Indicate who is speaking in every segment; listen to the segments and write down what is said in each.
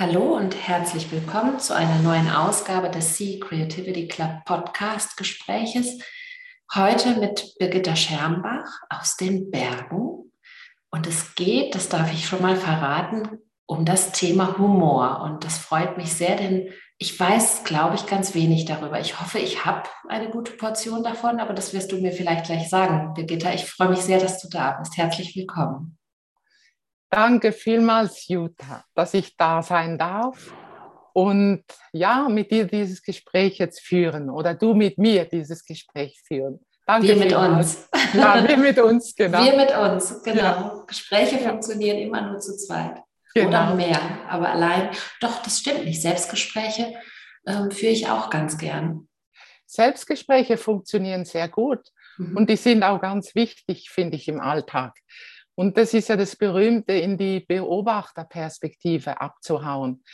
Speaker 1: Hallo und herzlich willkommen zu einer neuen Ausgabe des Sea Creativity Club Podcast Gespräches. Heute mit Birgitta Schermbach aus den Bergen. Und es geht, das darf ich schon mal verraten, um das Thema Humor. Und das freut mich sehr, denn ich weiß, glaube ich, ganz wenig darüber. Ich hoffe, ich habe eine gute Portion davon, aber das wirst du mir vielleicht gleich sagen, Birgitta. Ich freue mich sehr, dass du da bist. Herzlich willkommen.
Speaker 2: Danke vielmals, Jutta, dass ich da sein darf und ja, mit dir dieses Gespräch jetzt führen oder du mit mir dieses Gespräch führen.
Speaker 1: Danke wir mit uns.
Speaker 2: Ja, wir mit uns, genau.
Speaker 1: Wir mit uns, genau. Ja. Gespräche ja. funktionieren immer nur zu zweit genau. oder mehr, aber allein, doch, das stimmt nicht. Selbstgespräche ähm, führe ich auch ganz gern.
Speaker 2: Selbstgespräche funktionieren sehr gut mhm. und die sind auch ganz wichtig, finde ich, im Alltag. Und das ist ja das Berühmte, in die Beobachterperspektive abzuhauen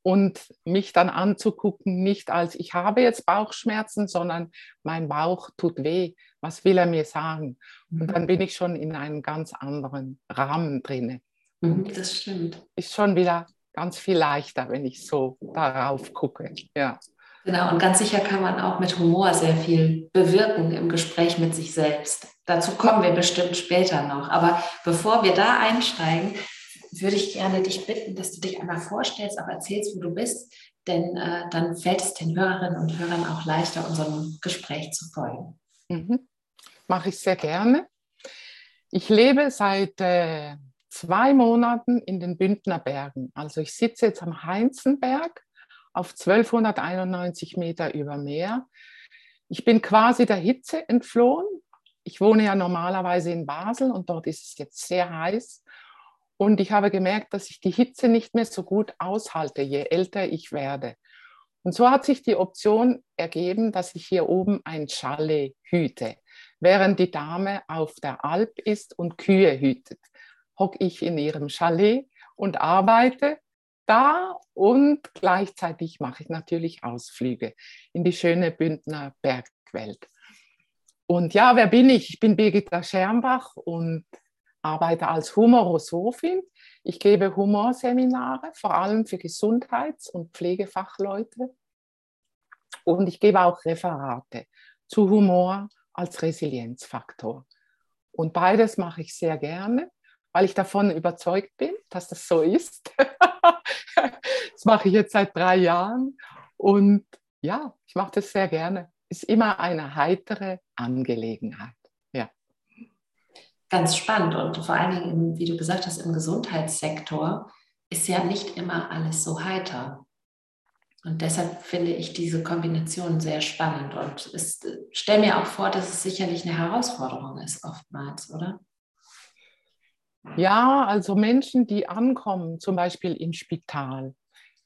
Speaker 2: und mich dann anzugucken, nicht als ich habe jetzt Bauchschmerzen, sondern mein Bauch tut weh. Was will er mir sagen? Und mhm. dann bin ich schon in einem ganz anderen Rahmen drinne.
Speaker 1: Mhm, das stimmt.
Speaker 2: Ist schon wieder ganz viel leichter, wenn ich so darauf gucke. Ja.
Speaker 1: Genau, und ganz sicher kann man auch mit Humor sehr viel bewirken im Gespräch mit sich selbst. Dazu kommen wir bestimmt später noch. Aber bevor wir da einsteigen, würde ich gerne dich bitten, dass du dich einmal vorstellst, auch erzählst, wo du bist, denn äh, dann fällt es den Hörerinnen und Hörern auch leichter, unserem Gespräch zu folgen.
Speaker 2: Mhm. Mache ich sehr gerne. Ich lebe seit äh, zwei Monaten in den Bündner Bergen. Also ich sitze jetzt am Heinzenberg auf 1291 Meter über Meer. Ich bin quasi der Hitze entflohen. Ich wohne ja normalerweise in Basel und dort ist es jetzt sehr heiß. Und ich habe gemerkt, dass ich die Hitze nicht mehr so gut aushalte, je älter ich werde. Und so hat sich die Option ergeben, dass ich hier oben ein Chalet hüte. Während die Dame auf der Alp ist und Kühe hütet, hocke ich in ihrem Chalet und arbeite da und gleichzeitig mache ich natürlich Ausflüge in die schöne Bündner Bergwelt. Und ja, wer bin ich? Ich bin Birgitta Schermbach und arbeite als Humorosophin. Ich gebe Humorseminare, vor allem für Gesundheits- und Pflegefachleute. Und ich gebe auch Referate zu Humor als Resilienzfaktor. Und beides mache ich sehr gerne, weil ich davon überzeugt bin, dass das so ist. das mache ich jetzt seit drei Jahren und ja, ich mache das sehr gerne. Ist immer eine heitere Angelegenheit. Ja.
Speaker 1: Ganz spannend und vor allen Dingen, wie du gesagt hast, im Gesundheitssektor ist ja nicht immer alles so heiter. Und deshalb finde ich diese Kombination sehr spannend und stelle mir auch vor, dass es sicherlich eine Herausforderung ist, oftmals, oder?
Speaker 2: Ja, also Menschen, die ankommen, zum Beispiel im Spital,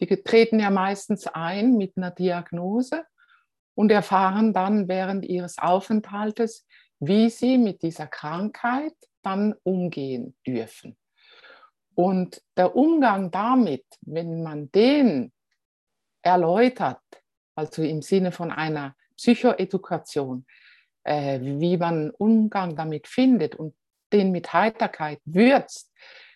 Speaker 2: die treten ja meistens ein mit einer Diagnose und erfahren dann während ihres Aufenthaltes, wie sie mit dieser Krankheit dann umgehen dürfen. Und der Umgang damit, wenn man den erläutert, also im Sinne von einer Psychoedukation, äh, wie man Umgang damit findet und den mit Heiterkeit würzt,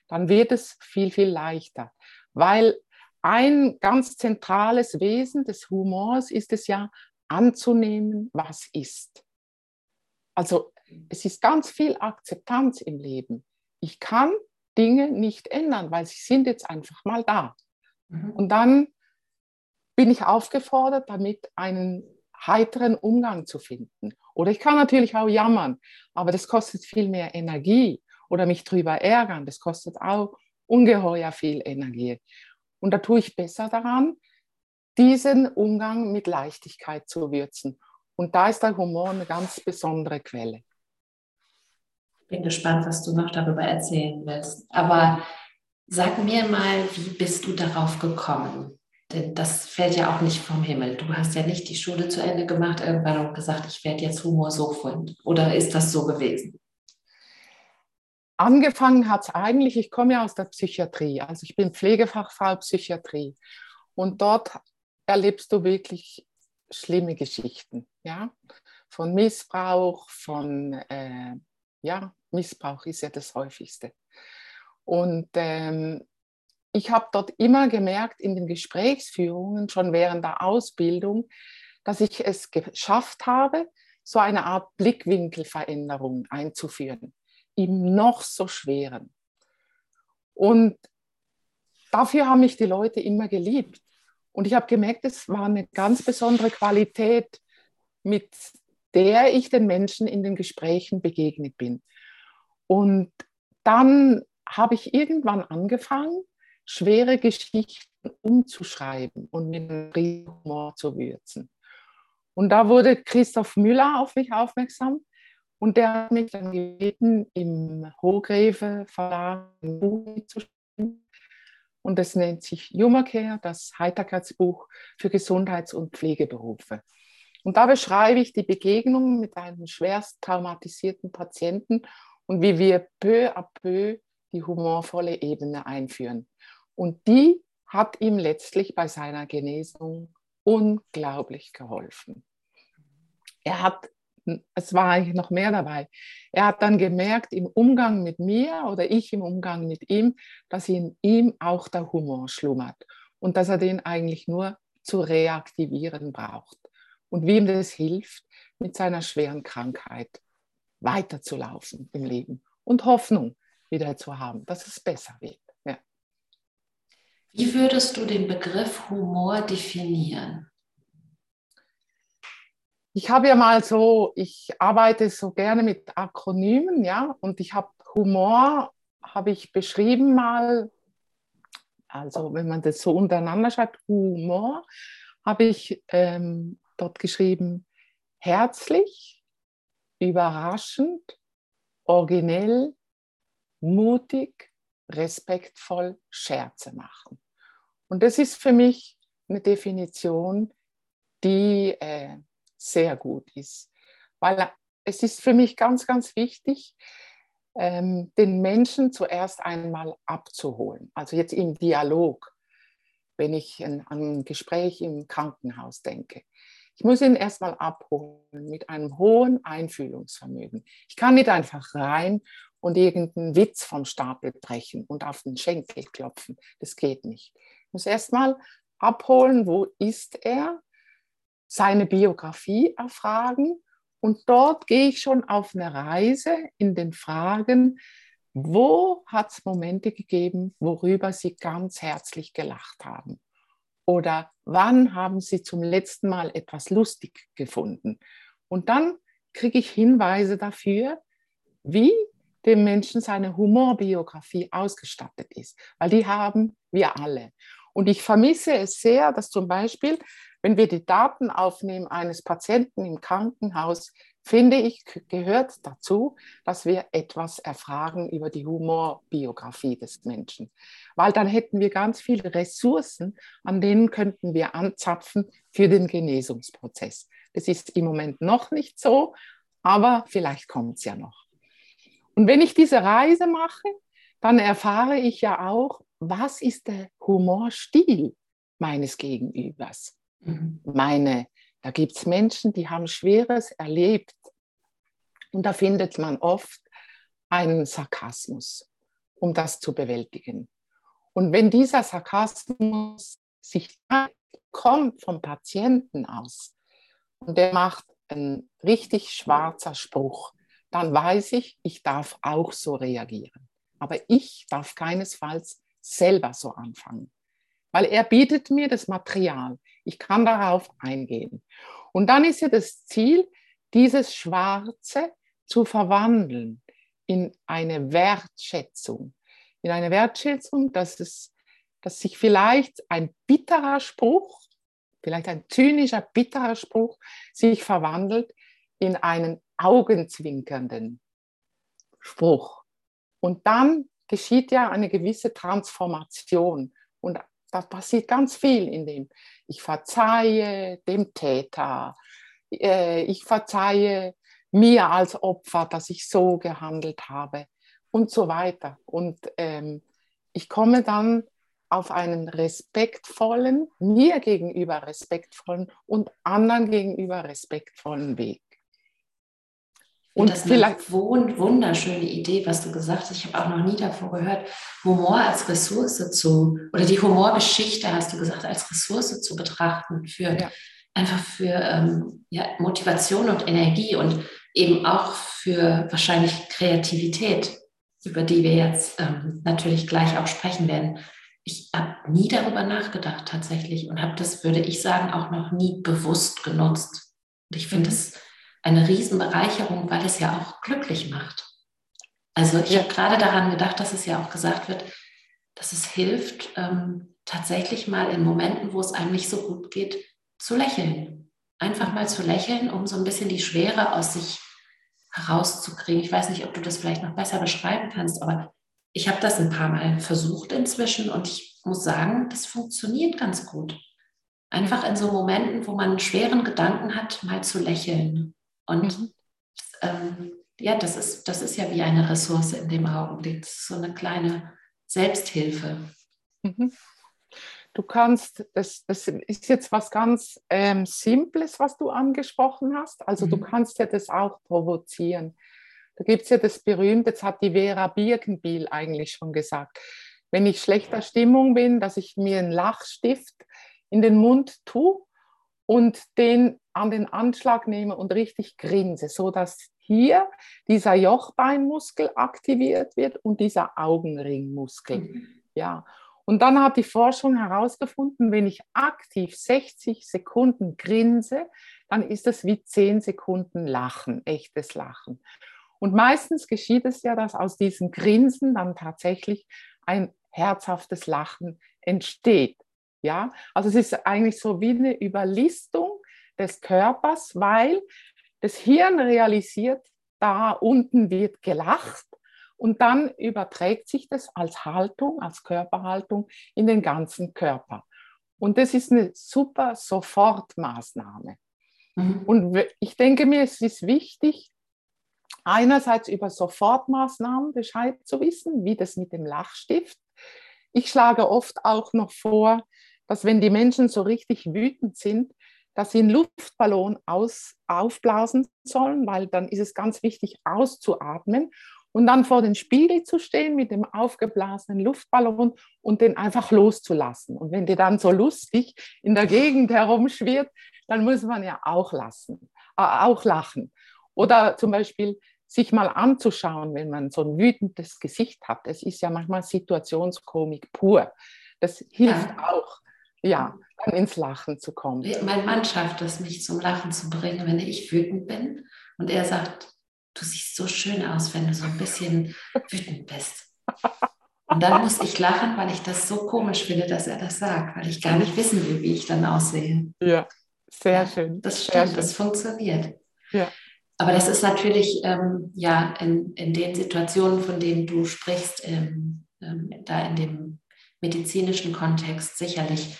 Speaker 2: dann wird es viel, viel leichter. Weil ein ganz zentrales Wesen des Humors ist es ja, anzunehmen, was ist. Also es ist ganz viel Akzeptanz im Leben. Ich kann Dinge nicht ändern, weil sie sind jetzt einfach mal da. Mhm. Und dann bin ich aufgefordert, damit einen heiteren Umgang zu finden. Oder ich kann natürlich auch jammern, aber das kostet viel mehr Energie. Oder mich drüber ärgern, das kostet auch ungeheuer viel Energie. Und da tue ich besser daran, diesen Umgang mit Leichtigkeit zu würzen. Und da ist der Humor eine ganz besondere Quelle.
Speaker 1: Ich bin gespannt, was du noch darüber erzählen willst. Aber sag mir mal, wie bist du darauf gekommen? Denn das fällt ja auch nicht vom Himmel. Du hast ja nicht die Schule zu Ende gemacht, irgendwann und gesagt, ich werde jetzt Humor so finden. Oder ist das so gewesen?
Speaker 2: Angefangen hat es eigentlich, ich komme ja aus der Psychiatrie, also ich bin Pflegefachfrau Psychiatrie. Und dort erlebst du wirklich schlimme Geschichten, ja, von Missbrauch, von, äh, ja, Missbrauch ist ja das häufigste. Und ähm, ich habe dort immer gemerkt in den Gesprächsführungen, schon während der Ausbildung, dass ich es geschafft habe, so eine Art Blickwinkelveränderung einzuführen, im noch so schweren. Und dafür haben mich die Leute immer geliebt. Und ich habe gemerkt, es war eine ganz besondere Qualität, mit der ich den Menschen in den Gesprächen begegnet bin. Und dann habe ich irgendwann angefangen, schwere Geschichten umzuschreiben und mit Humor zu würzen. Und da wurde Christoph Müller auf mich aufmerksam und der hat mich dann gebeten, im Hochgräfe Verlag ein Buch zu schreiben. Und das nennt sich Humorcare, das Heiterkeitsbuch für Gesundheits- und Pflegeberufe. Und da beschreibe ich die Begegnung mit einem schwerst traumatisierten Patienten und wie wir peu à peu die humorvolle Ebene einführen. Und die hat ihm letztlich bei seiner Genesung unglaublich geholfen. Er hat, es war eigentlich noch mehr dabei, er hat dann gemerkt im Umgang mit mir oder ich im Umgang mit ihm, dass in ihm auch der Humor schlummert und dass er den eigentlich nur zu reaktivieren braucht. Und wie ihm das hilft, mit seiner schweren Krankheit weiterzulaufen im Leben und Hoffnung wieder zu haben, dass es besser wird. Ja.
Speaker 1: Wie würdest du den Begriff Humor definieren?
Speaker 2: Ich habe ja mal so, ich arbeite so gerne mit Akronymen, ja, und ich habe Humor, habe ich beschrieben mal, also wenn man das so untereinander schreibt, Humor, habe ich ähm, dort geschrieben, herzlich, überraschend, originell, mutig, respektvoll Scherze machen. Und das ist für mich eine Definition, die äh, sehr gut ist. Weil es ist für mich ganz, ganz wichtig, ähm, den Menschen zuerst einmal abzuholen. Also jetzt im Dialog, wenn ich an ein Gespräch im Krankenhaus denke. Ich muss ihn erstmal abholen mit einem hohen Einfühlungsvermögen. Ich kann nicht einfach rein und irgendeinen Witz vom Stapel brechen und auf den Schenkel klopfen. Das geht nicht. Ich muss erstmal abholen, wo ist er, seine Biografie erfragen und dort gehe ich schon auf eine Reise in den Fragen, wo hat es Momente gegeben, worüber Sie ganz herzlich gelacht haben? Oder wann haben Sie zum letzten Mal etwas lustig gefunden? Und dann kriege ich Hinweise dafür, wie dem Menschen seine Humorbiografie ausgestattet ist, weil die haben wir alle. Und ich vermisse es sehr, dass zum Beispiel wenn wir die Daten aufnehmen eines Patienten im Krankenhaus, finde ich, gehört dazu, dass wir etwas erfragen über die Humorbiografie des Menschen. Weil dann hätten wir ganz viele Ressourcen, an denen könnten wir anzapfen für den Genesungsprozess. Das ist im Moment noch nicht so, aber vielleicht kommt es ja noch. Und wenn ich diese Reise mache, dann erfahre ich ja auch, was ist der Humorstil meines Gegenübers. Mhm. Meine, da gibt es Menschen, die haben Schweres erlebt. Und da findet man oft einen Sarkasmus, um das zu bewältigen. Und wenn dieser Sarkasmus sich kommt vom Patienten aus und der macht einen richtig schwarzer Spruch, dann weiß ich, ich darf auch so reagieren. Aber ich darf keinesfalls selber so anfangen weil er bietet mir das Material. Ich kann darauf eingehen. Und dann ist ja das Ziel, dieses Schwarze zu verwandeln in eine Wertschätzung. In eine Wertschätzung, dass, es, dass sich vielleicht ein bitterer Spruch, vielleicht ein zynischer, bitterer Spruch, sich verwandelt in einen augenzwinkernden Spruch. Und dann geschieht ja eine gewisse Transformation. Und da passiert ganz viel in dem. Ich verzeihe dem Täter. Äh, ich verzeihe mir als Opfer, dass ich so gehandelt habe und so weiter. Und ähm, ich komme dann auf einen respektvollen, mir gegenüber respektvollen und anderen gegenüber respektvollen Weg.
Speaker 1: Und das ist eine wunderschöne Idee, was du gesagt hast. Ich habe auch noch nie davor gehört, Humor als Ressource zu, oder die Humorgeschichte, hast du gesagt, als Ressource zu betrachten für ja. einfach für ähm, ja, Motivation und Energie und eben auch für wahrscheinlich Kreativität, über die wir jetzt ähm, natürlich gleich auch sprechen werden. Ich habe nie darüber nachgedacht tatsächlich und habe das, würde ich sagen, auch noch nie bewusst genutzt. Und ich finde es mhm eine Riesenbereicherung, weil es ja auch glücklich macht. Also ich habe gerade daran gedacht, dass es ja auch gesagt wird, dass es hilft, ähm, tatsächlich mal in Momenten, wo es einem nicht so gut geht, zu lächeln. Einfach mal zu lächeln, um so ein bisschen die Schwere aus sich herauszukriegen. Ich weiß nicht, ob du das vielleicht noch besser beschreiben kannst, aber ich habe das ein paar Mal versucht inzwischen und ich muss sagen, das funktioniert ganz gut. Einfach in so Momenten, wo man einen schweren Gedanken hat, mal zu lächeln. Und mhm. ähm, ja, das ist, das ist ja wie eine Ressource in dem Augenblick. So eine kleine Selbsthilfe.
Speaker 2: Mhm. Du kannst, das, das ist jetzt was ganz ähm, Simples, was du angesprochen hast. Also mhm. du kannst ja das auch provozieren. Da gibt es ja das berühmte, jetzt hat die Vera Birkenbiel eigentlich schon gesagt, wenn ich schlechter Stimmung bin, dass ich mir einen Lachstift in den Mund tue und den an den Anschlag nehme und richtig grinse, so dass hier dieser Jochbeinmuskel aktiviert wird und dieser Augenringmuskel. Mhm. Ja. Und dann hat die Forschung herausgefunden, wenn ich aktiv 60 Sekunden grinse, dann ist es wie 10 Sekunden Lachen, echtes Lachen. Und meistens geschieht es ja, dass aus diesem Grinsen dann tatsächlich ein herzhaftes Lachen entsteht. Ja, also es ist eigentlich so wie eine Überlistung des Körpers, weil das Hirn realisiert, da unten wird gelacht und dann überträgt sich das als Haltung, als Körperhaltung in den ganzen Körper. Und das ist eine super Sofortmaßnahme. Mhm. Und ich denke mir, es ist wichtig, einerseits über Sofortmaßnahmen Bescheid zu wissen, wie das mit dem Lachstift. Ich schlage oft auch noch vor, dass wenn die Menschen so richtig wütend sind, dass sie einen Luftballon aus, aufblasen sollen, weil dann ist es ganz wichtig auszuatmen und dann vor den Spiegel zu stehen mit dem aufgeblasenen Luftballon und den einfach loszulassen. Und wenn der dann so lustig in der Gegend herumschwirrt, dann muss man ja auch lassen, äh, auch lachen. Oder zum Beispiel sich mal anzuschauen, wenn man so ein wütendes Gesicht hat. Es ist ja manchmal Situationskomik pur. Das hilft auch. Ja, dann ins Lachen zu kommen.
Speaker 1: Mein Mann schafft es, mich zum Lachen zu bringen, wenn ich wütend bin. Und er sagt, du siehst so schön aus, wenn du so ein bisschen wütend bist. Und dann muss ich lachen, weil ich das so komisch finde, dass er das sagt, weil ich gar nicht wissen will, wie ich dann aussehe.
Speaker 2: Ja, sehr schön.
Speaker 1: Das stimmt, schön. das funktioniert. Ja. Aber das ist natürlich ähm, ja in, in den Situationen, von denen du sprichst, ähm, ähm, da in dem medizinischen Kontext sicherlich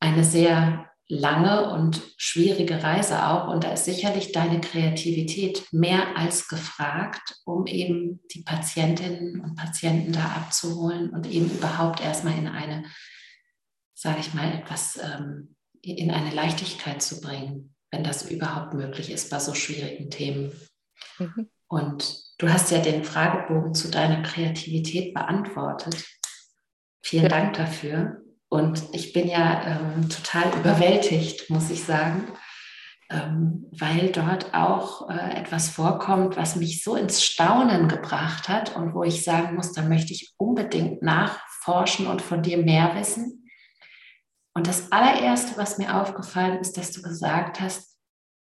Speaker 1: eine sehr lange und schwierige Reise auch. Und da ist sicherlich deine Kreativität mehr als gefragt, um eben die Patientinnen und Patienten da abzuholen und eben überhaupt erstmal in eine, sage ich mal, etwas, ähm, in eine Leichtigkeit zu bringen, wenn das überhaupt möglich ist bei so schwierigen Themen. Mhm. Und du hast ja den Fragebogen zu deiner Kreativität beantwortet. Vielen ja. Dank dafür. Und ich bin ja ähm, total überwältigt, muss ich sagen, ähm, weil dort auch äh, etwas vorkommt, was mich so ins Staunen gebracht hat und wo ich sagen muss, da möchte ich unbedingt nachforschen und von dir mehr wissen. Und das allererste, was mir aufgefallen ist, dass du gesagt hast,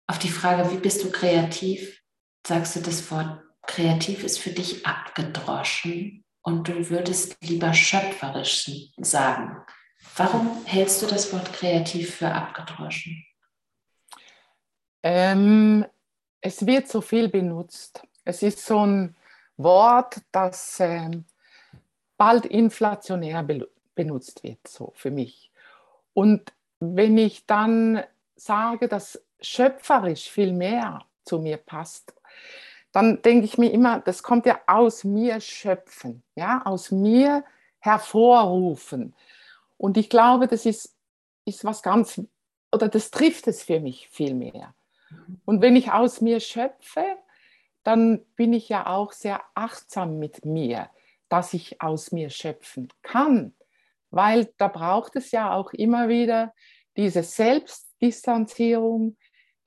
Speaker 1: auf die Frage, wie bist du kreativ, sagst du, das Wort kreativ ist für dich abgedroschen und du würdest lieber schöpferisch sagen. Warum hältst du das Wort kreativ für abgedroschen?
Speaker 2: Ähm, es wird so viel benutzt. Es ist so ein Wort, das ähm, bald inflationär be benutzt wird, so für mich. Und wenn ich dann sage, dass schöpferisch viel mehr zu mir passt, dann denke ich mir immer, das kommt ja aus mir schöpfen, ja, aus mir hervorrufen. Und ich glaube, das ist, ist was ganz, oder das trifft es für mich viel mehr. Und wenn ich aus mir schöpfe, dann bin ich ja auch sehr achtsam mit mir, dass ich aus mir schöpfen kann. Weil da braucht es ja auch immer wieder diese Selbstdistanzierung,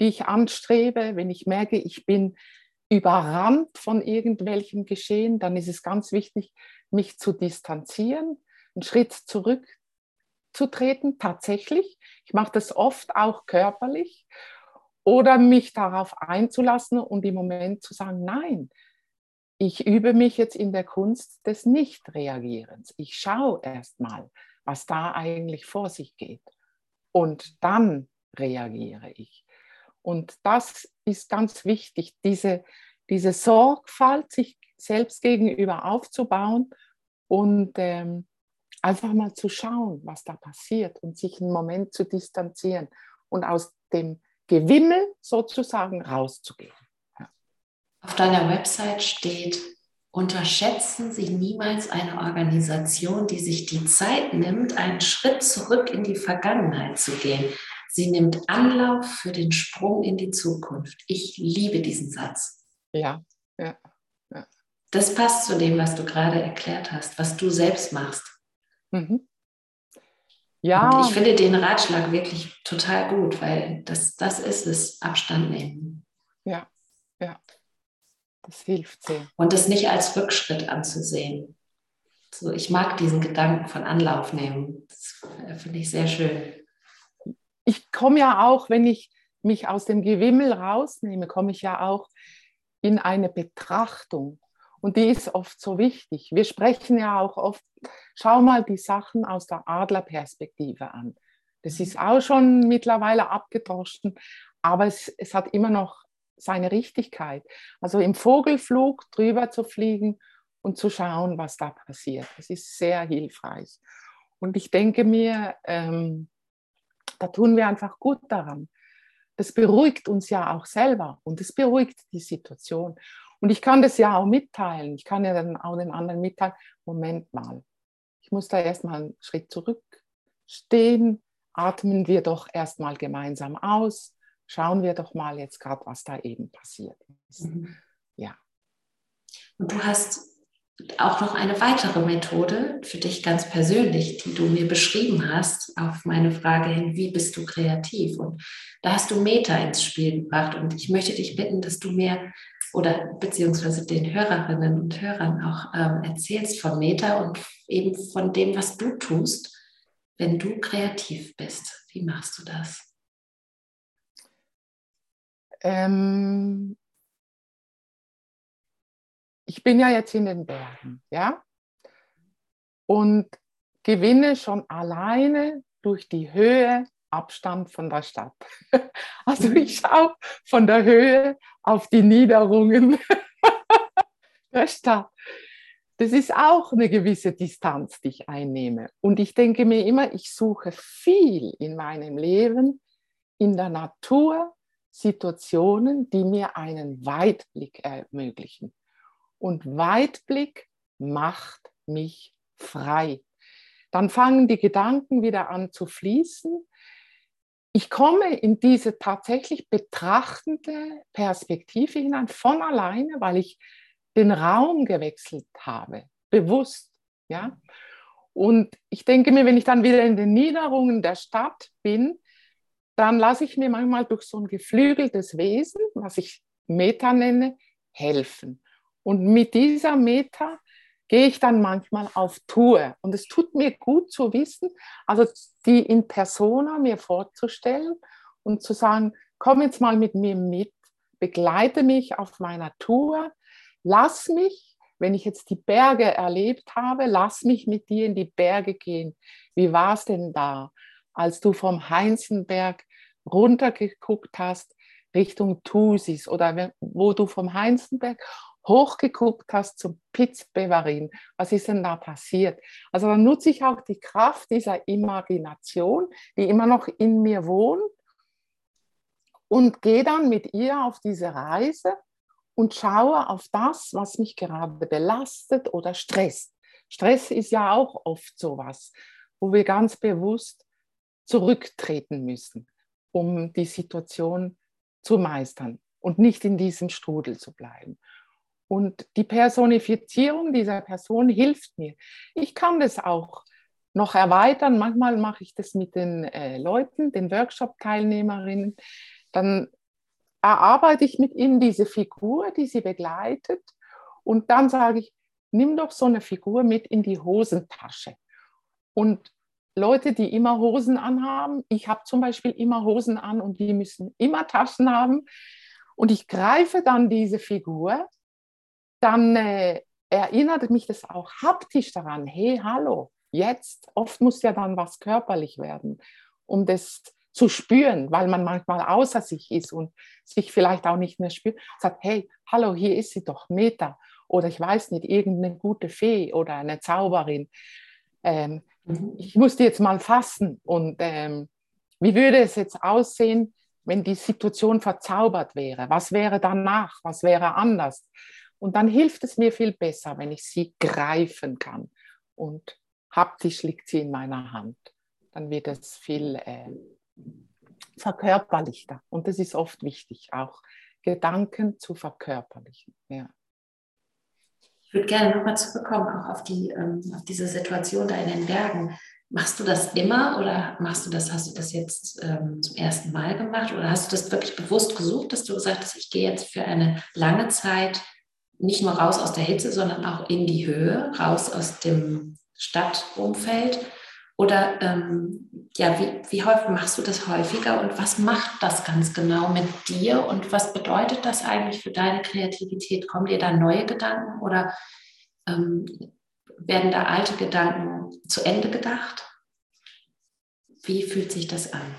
Speaker 2: die ich anstrebe. Wenn ich merke, ich bin überrannt von irgendwelchen Geschehen, dann ist es ganz wichtig, mich zu distanzieren, einen Schritt zurückzutreten, tatsächlich. Ich mache das oft auch körperlich oder mich darauf einzulassen und im Moment zu sagen, nein, ich übe mich jetzt in der Kunst des Nichtreagierens. Ich schaue erst mal, was da eigentlich vor sich geht. Und dann reagiere ich. Und das ist ganz wichtig, diese, diese Sorgfalt sich selbst gegenüber aufzubauen und ähm, einfach mal zu schauen, was da passiert und sich einen Moment zu distanzieren und aus dem Gewimmel sozusagen rauszugehen. Ja.
Speaker 1: Auf deiner Website steht, unterschätzen Sie niemals eine Organisation, die sich die Zeit nimmt, einen Schritt zurück in die Vergangenheit zu gehen. Sie nimmt Anlauf für den Sprung in die Zukunft. Ich liebe diesen Satz.
Speaker 2: Ja, ja,
Speaker 1: ja. Das passt zu dem, was du gerade erklärt hast, was du selbst machst. Mhm. Ja. Und ich finde den Ratschlag wirklich total gut, weil das, das ist es, Abstand nehmen.
Speaker 2: Ja, ja. Das hilft sehr.
Speaker 1: Und es nicht als Rückschritt anzusehen. So, ich mag diesen Gedanken von Anlauf nehmen. Das finde ich sehr schön.
Speaker 2: Ich komme ja auch, wenn ich mich aus dem Gewimmel rausnehme, komme ich ja auch in eine Betrachtung. Und die ist oft so wichtig. Wir sprechen ja auch oft, schau mal die Sachen aus der Adlerperspektive an. Das ist auch schon mittlerweile abgedroschen, aber es, es hat immer noch seine Richtigkeit. Also im Vogelflug drüber zu fliegen und zu schauen, was da passiert. Das ist sehr hilfreich. Und ich denke mir, ähm, da tun wir einfach gut daran. Das beruhigt uns ja auch selber und es beruhigt die Situation. Und ich kann das ja auch mitteilen. Ich kann ja dann auch den anderen mitteilen, Moment mal, ich muss da erstmal einen Schritt zurückstehen, atmen wir doch erstmal gemeinsam aus, schauen wir doch mal jetzt gerade, was da eben passiert ist. Mhm. Ja.
Speaker 1: Und du hast auch noch eine weitere Methode für dich ganz persönlich, die du mir beschrieben hast, auf meine Frage hin, wie bist du kreativ? Und da hast du Meta ins Spiel gebracht. Und ich möchte dich bitten, dass du mir oder beziehungsweise den Hörerinnen und Hörern auch ähm, erzählst von Meta und eben von dem, was du tust, wenn du kreativ bist. Wie machst du das?
Speaker 2: Ähm, ich bin ja jetzt in den Bergen, ja, und gewinne schon alleine durch die Höhe Abstand von der Stadt. Also ich schaue von der Höhe auf die Niederungen der Stadt. Das ist auch eine gewisse Distanz, die ich einnehme. Und ich denke mir immer, ich suche viel in meinem Leben in der Natur Situationen, die mir einen Weitblick ermöglichen. Und Weitblick macht mich frei. Dann fangen die Gedanken wieder an zu fließen ich komme in diese tatsächlich betrachtende Perspektive hinein von alleine, weil ich den Raum gewechselt habe, bewusst. Ja? Und ich denke mir, wenn ich dann wieder in den Niederungen der Stadt bin, dann lasse ich mir manchmal durch so ein geflügeltes Wesen, was ich Meta nenne, helfen. Und mit dieser Meta gehe ich dann manchmal auf Tour. Und es tut mir gut zu wissen, also die in persona mir vorzustellen und zu sagen, komm jetzt mal mit mir mit, begleite mich auf meiner Tour, lass mich, wenn ich jetzt die Berge erlebt habe, lass mich mit dir in die Berge gehen. Wie war es denn da, als du vom Heinzenberg runtergeguckt hast Richtung Thusis oder wo du vom Heinzenberg hochgeguckt hast zum Pitzbeverin, was ist denn da passiert? Also dann nutze ich auch die Kraft dieser Imagination, die immer noch in mir wohnt und gehe dann mit ihr auf diese Reise und schaue auf das, was mich gerade belastet oder stresst. Stress ist ja auch oft sowas, wo wir ganz bewusst zurücktreten müssen, um die Situation zu meistern. und nicht in diesem Strudel zu bleiben. Und die Personifizierung dieser Person hilft mir. Ich kann das auch noch erweitern. Manchmal mache ich das mit den äh, Leuten, den Workshop-Teilnehmerinnen. Dann erarbeite ich mit ihnen diese Figur, die sie begleitet. Und dann sage ich, nimm doch so eine Figur mit in die Hosentasche. Und Leute, die immer Hosen anhaben, ich habe zum Beispiel immer Hosen an und die müssen immer Taschen haben. Und ich greife dann diese Figur dann äh, erinnert mich das auch haptisch daran, hey, hallo, jetzt, oft muss ja dann was körperlich werden, um das zu spüren, weil man manchmal außer sich ist und sich vielleicht auch nicht mehr spürt, sagt, hey, hallo, hier ist sie doch, Meta, oder ich weiß nicht, irgendeine gute Fee oder eine Zauberin. Ähm, mhm. Ich musste jetzt mal fassen und ähm, wie würde es jetzt aussehen, wenn die Situation verzaubert wäre? Was wäre danach? Was wäre anders? Und dann hilft es mir viel besser, wenn ich sie greifen kann. Und haptisch liegt sie in meiner Hand. Dann wird es viel äh, verkörperlichter. Und das ist oft wichtig, auch Gedanken zu verkörperlichen. Ja.
Speaker 1: Ich würde gerne nochmal zurückkommen, auch auf, die, ähm, auf diese Situation da in den Bergen. Machst du das immer oder machst du das, hast du das jetzt ähm, zum ersten Mal gemacht oder hast du das wirklich bewusst gesucht, dass du gesagt hast, ich gehe jetzt für eine lange Zeit nicht nur raus aus der Hitze, sondern auch in die Höhe, raus aus dem Stadtumfeld? Oder ähm, ja, wie, wie häufig machst du das häufiger und was macht das ganz genau mit dir und was bedeutet das eigentlich für deine Kreativität? Kommen dir da neue Gedanken oder ähm, werden da alte Gedanken zu Ende gedacht? Wie fühlt sich das an?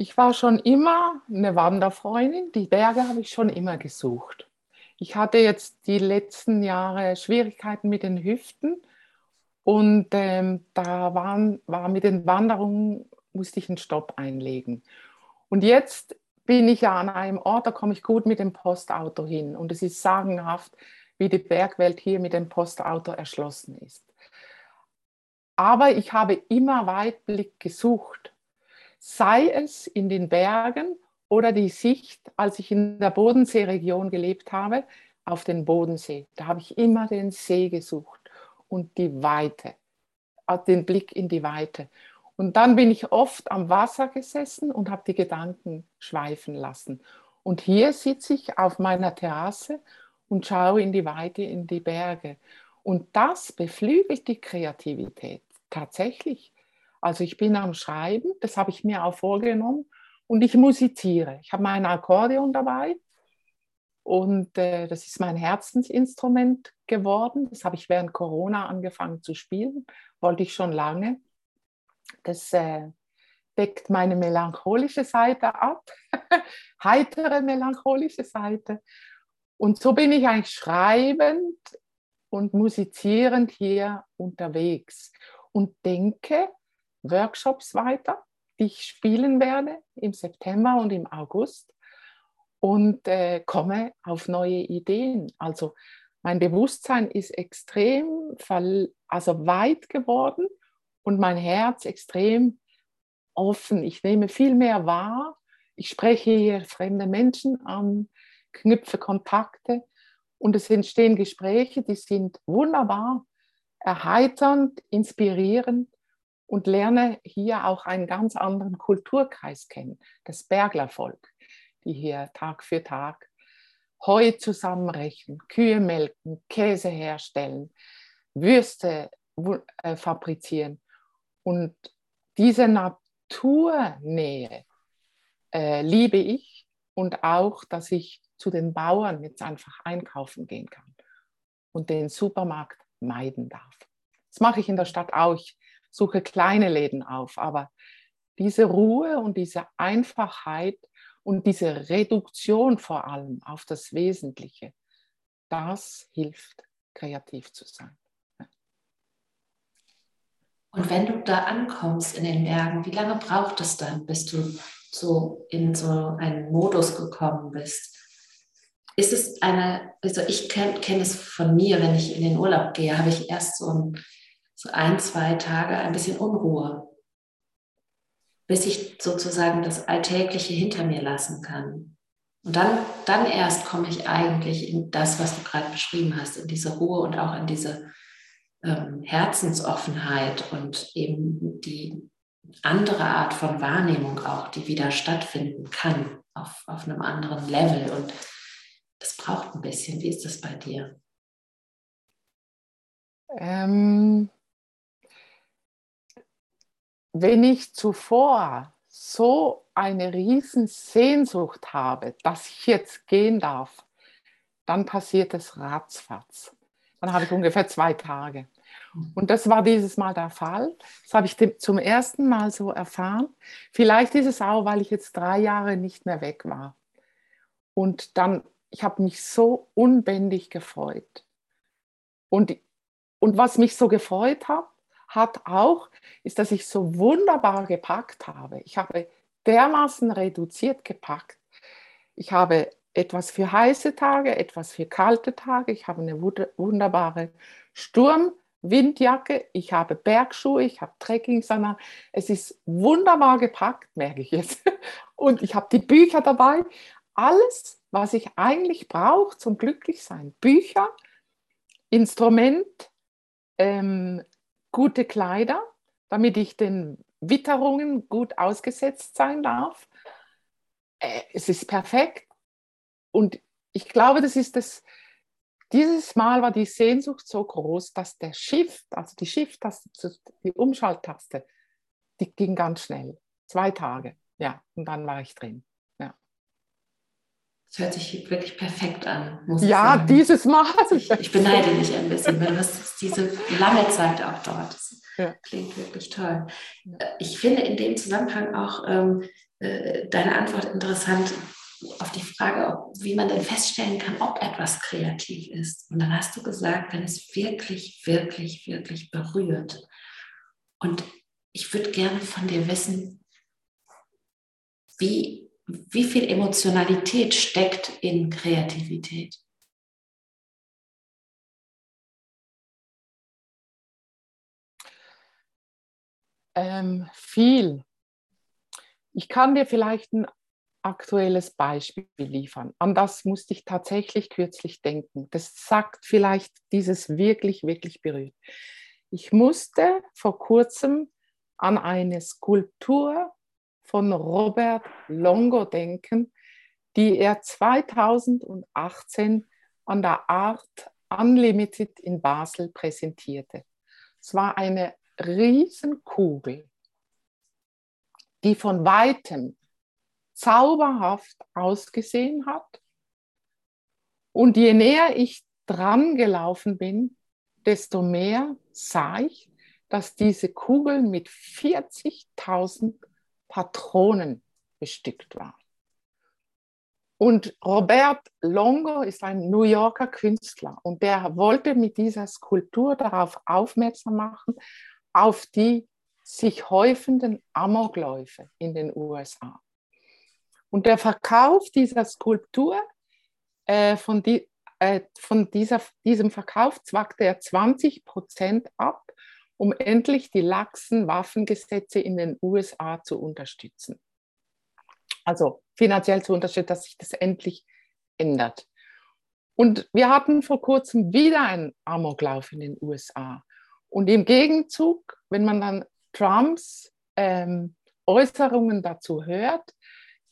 Speaker 2: Ich war schon immer eine Wanderfreundin. Die Berge habe ich schon immer gesucht. Ich hatte jetzt die letzten Jahre Schwierigkeiten mit den Hüften und ähm, da waren, war mit den Wanderungen, musste ich einen Stopp einlegen. Und jetzt bin ich ja an einem Ort, da komme ich gut mit dem Postauto hin. Und es ist sagenhaft, wie die Bergwelt hier mit dem Postauto erschlossen ist. Aber ich habe immer Weitblick gesucht sei es in den Bergen oder die Sicht, als ich in der Bodenseeregion gelebt habe, auf den Bodensee. Da habe ich immer den See gesucht und die Weite, äh, den Blick in die Weite. Und dann bin ich oft am Wasser gesessen und habe die Gedanken schweifen lassen. Und hier sitze ich auf meiner Terrasse und schaue in die Weite, in die Berge. Und das beflügelt die Kreativität tatsächlich. Also ich bin am Schreiben, das habe ich mir auch vorgenommen und ich musiziere. Ich habe mein Akkordeon dabei und äh, das ist mein Herzensinstrument geworden. Das habe ich während Corona angefangen zu spielen, wollte ich schon lange. Das äh, deckt meine melancholische Seite ab, heitere melancholische Seite. Und so bin ich eigentlich schreibend und musizierend hier unterwegs und denke, Workshops weiter, die ich spielen werde im September und im August und äh, komme auf neue Ideen. Also mein Bewusstsein ist extrem also weit geworden und mein Herz extrem offen. Ich nehme viel mehr wahr. Ich spreche hier fremde Menschen an, knüpfe Kontakte und es entstehen Gespräche, die sind wunderbar, erheiternd, inspirierend und lerne hier auch einen ganz anderen Kulturkreis kennen, das Berglervolk, die hier Tag für Tag Heu zusammenrechnen, Kühe melken, Käse herstellen, Würste äh, fabrizieren. Und diese Naturnähe äh, liebe ich und auch, dass ich zu den Bauern jetzt einfach einkaufen gehen kann und den Supermarkt meiden darf. Das mache ich in der Stadt auch. Ich suche kleine Läden auf. Aber diese Ruhe und diese Einfachheit und diese Reduktion vor allem auf das Wesentliche, das hilft, kreativ zu sein.
Speaker 1: Und wenn du da ankommst in den Bergen, wie lange braucht es dann, bis du so in so einen Modus gekommen bist? Ist es eine, also ich kenne kenn es von mir, wenn ich in den Urlaub gehe, habe ich erst so ein so ein, zwei Tage ein bisschen Unruhe. bis ich sozusagen das Alltägliche hinter mir lassen kann. Und dann, dann erst komme ich eigentlich in das, was du gerade beschrieben hast, in diese Ruhe und auch in diese ähm, Herzensoffenheit und eben die andere Art von Wahrnehmung auch, die wieder stattfinden kann auf, auf einem anderen Level. Und das braucht ein bisschen. Wie ist das bei dir?
Speaker 2: Ähm, wenn ich zuvor so eine riesen Sehnsucht habe, dass ich jetzt gehen darf, dann passiert es ratzfatz. Dann habe ich ungefähr zwei Tage. Und das war dieses Mal der Fall. Das habe ich zum ersten Mal so erfahren. Vielleicht ist es auch, weil ich jetzt drei Jahre nicht mehr weg war. Und dann, ich habe mich so unbändig gefreut. Und, und was mich so gefreut hat, hat auch, ist, dass ich so wunderbar gepackt habe. Ich habe dermaßen reduziert gepackt. Ich habe etwas für heiße Tage, etwas für kalte Tage. Ich habe eine wunderbare Sturmwindjacke. Ich habe Bergschuhe, ich habe Trekkingsana. Es ist wunderbar gepackt, merke ich jetzt. Und ich habe die Bücher dabei. Alles, was ich eigentlich brauche zum Glücklichsein. Bücher, Instrument, ähm, gute Kleider, damit ich den Witterungen gut ausgesetzt sein darf. Äh, es ist perfekt. Und ich glaube, das ist das, dieses Mal war die Sehnsucht so groß, dass der Shift, also die Shift-Taste, die Umschalttaste, die ging ganz schnell. Zwei Tage, ja, und dann war ich drin.
Speaker 1: Das hört sich wirklich perfekt an.
Speaker 2: ja, sagen. dieses Mal.
Speaker 1: Ich, ich, beneide dich ein bisschen, weil du hast diese lange Zeit auch dort. Das ja. klingt wirklich toll. Ich finde in dem Zusammenhang auch ähm, äh, deine Antwort interessant auf die Frage, ob, wie man denn feststellen kann, ob etwas kreativ ist. Und dann hast du gesagt, wenn es wirklich, wirklich, wirklich berührt. Und ich würde gerne von dir wissen, wie wie viel Emotionalität steckt in Kreativität?
Speaker 2: Ähm, viel. Ich kann dir vielleicht ein aktuelles Beispiel liefern. An das musste ich tatsächlich kürzlich denken. Das sagt vielleicht dieses wirklich, wirklich berührt. Ich musste vor kurzem an eine Skulptur von Robert Longo denken, die er 2018 an der Art Unlimited in Basel präsentierte. Es war eine Riesenkugel, die von weitem zauberhaft ausgesehen hat. Und je näher ich dran gelaufen bin, desto mehr sah ich, dass diese Kugel mit 40.000 Patronen bestückt war. Und Robert Longo ist ein New Yorker Künstler und der wollte mit dieser Skulptur darauf aufmerksam machen, auf die sich häufenden Amokläufe in den USA. Und der Verkauf dieser Skulptur, äh, von, die, äh, von dieser, diesem Verkauf zwackte er 20 Prozent ab um endlich die laxen Waffengesetze in den USA zu unterstützen. Also finanziell zu unterstützen, dass sich das endlich ändert. Und wir hatten vor kurzem wieder einen Amoklauf in den USA. Und im Gegenzug, wenn man dann Trumps ähm, Äußerungen dazu hört,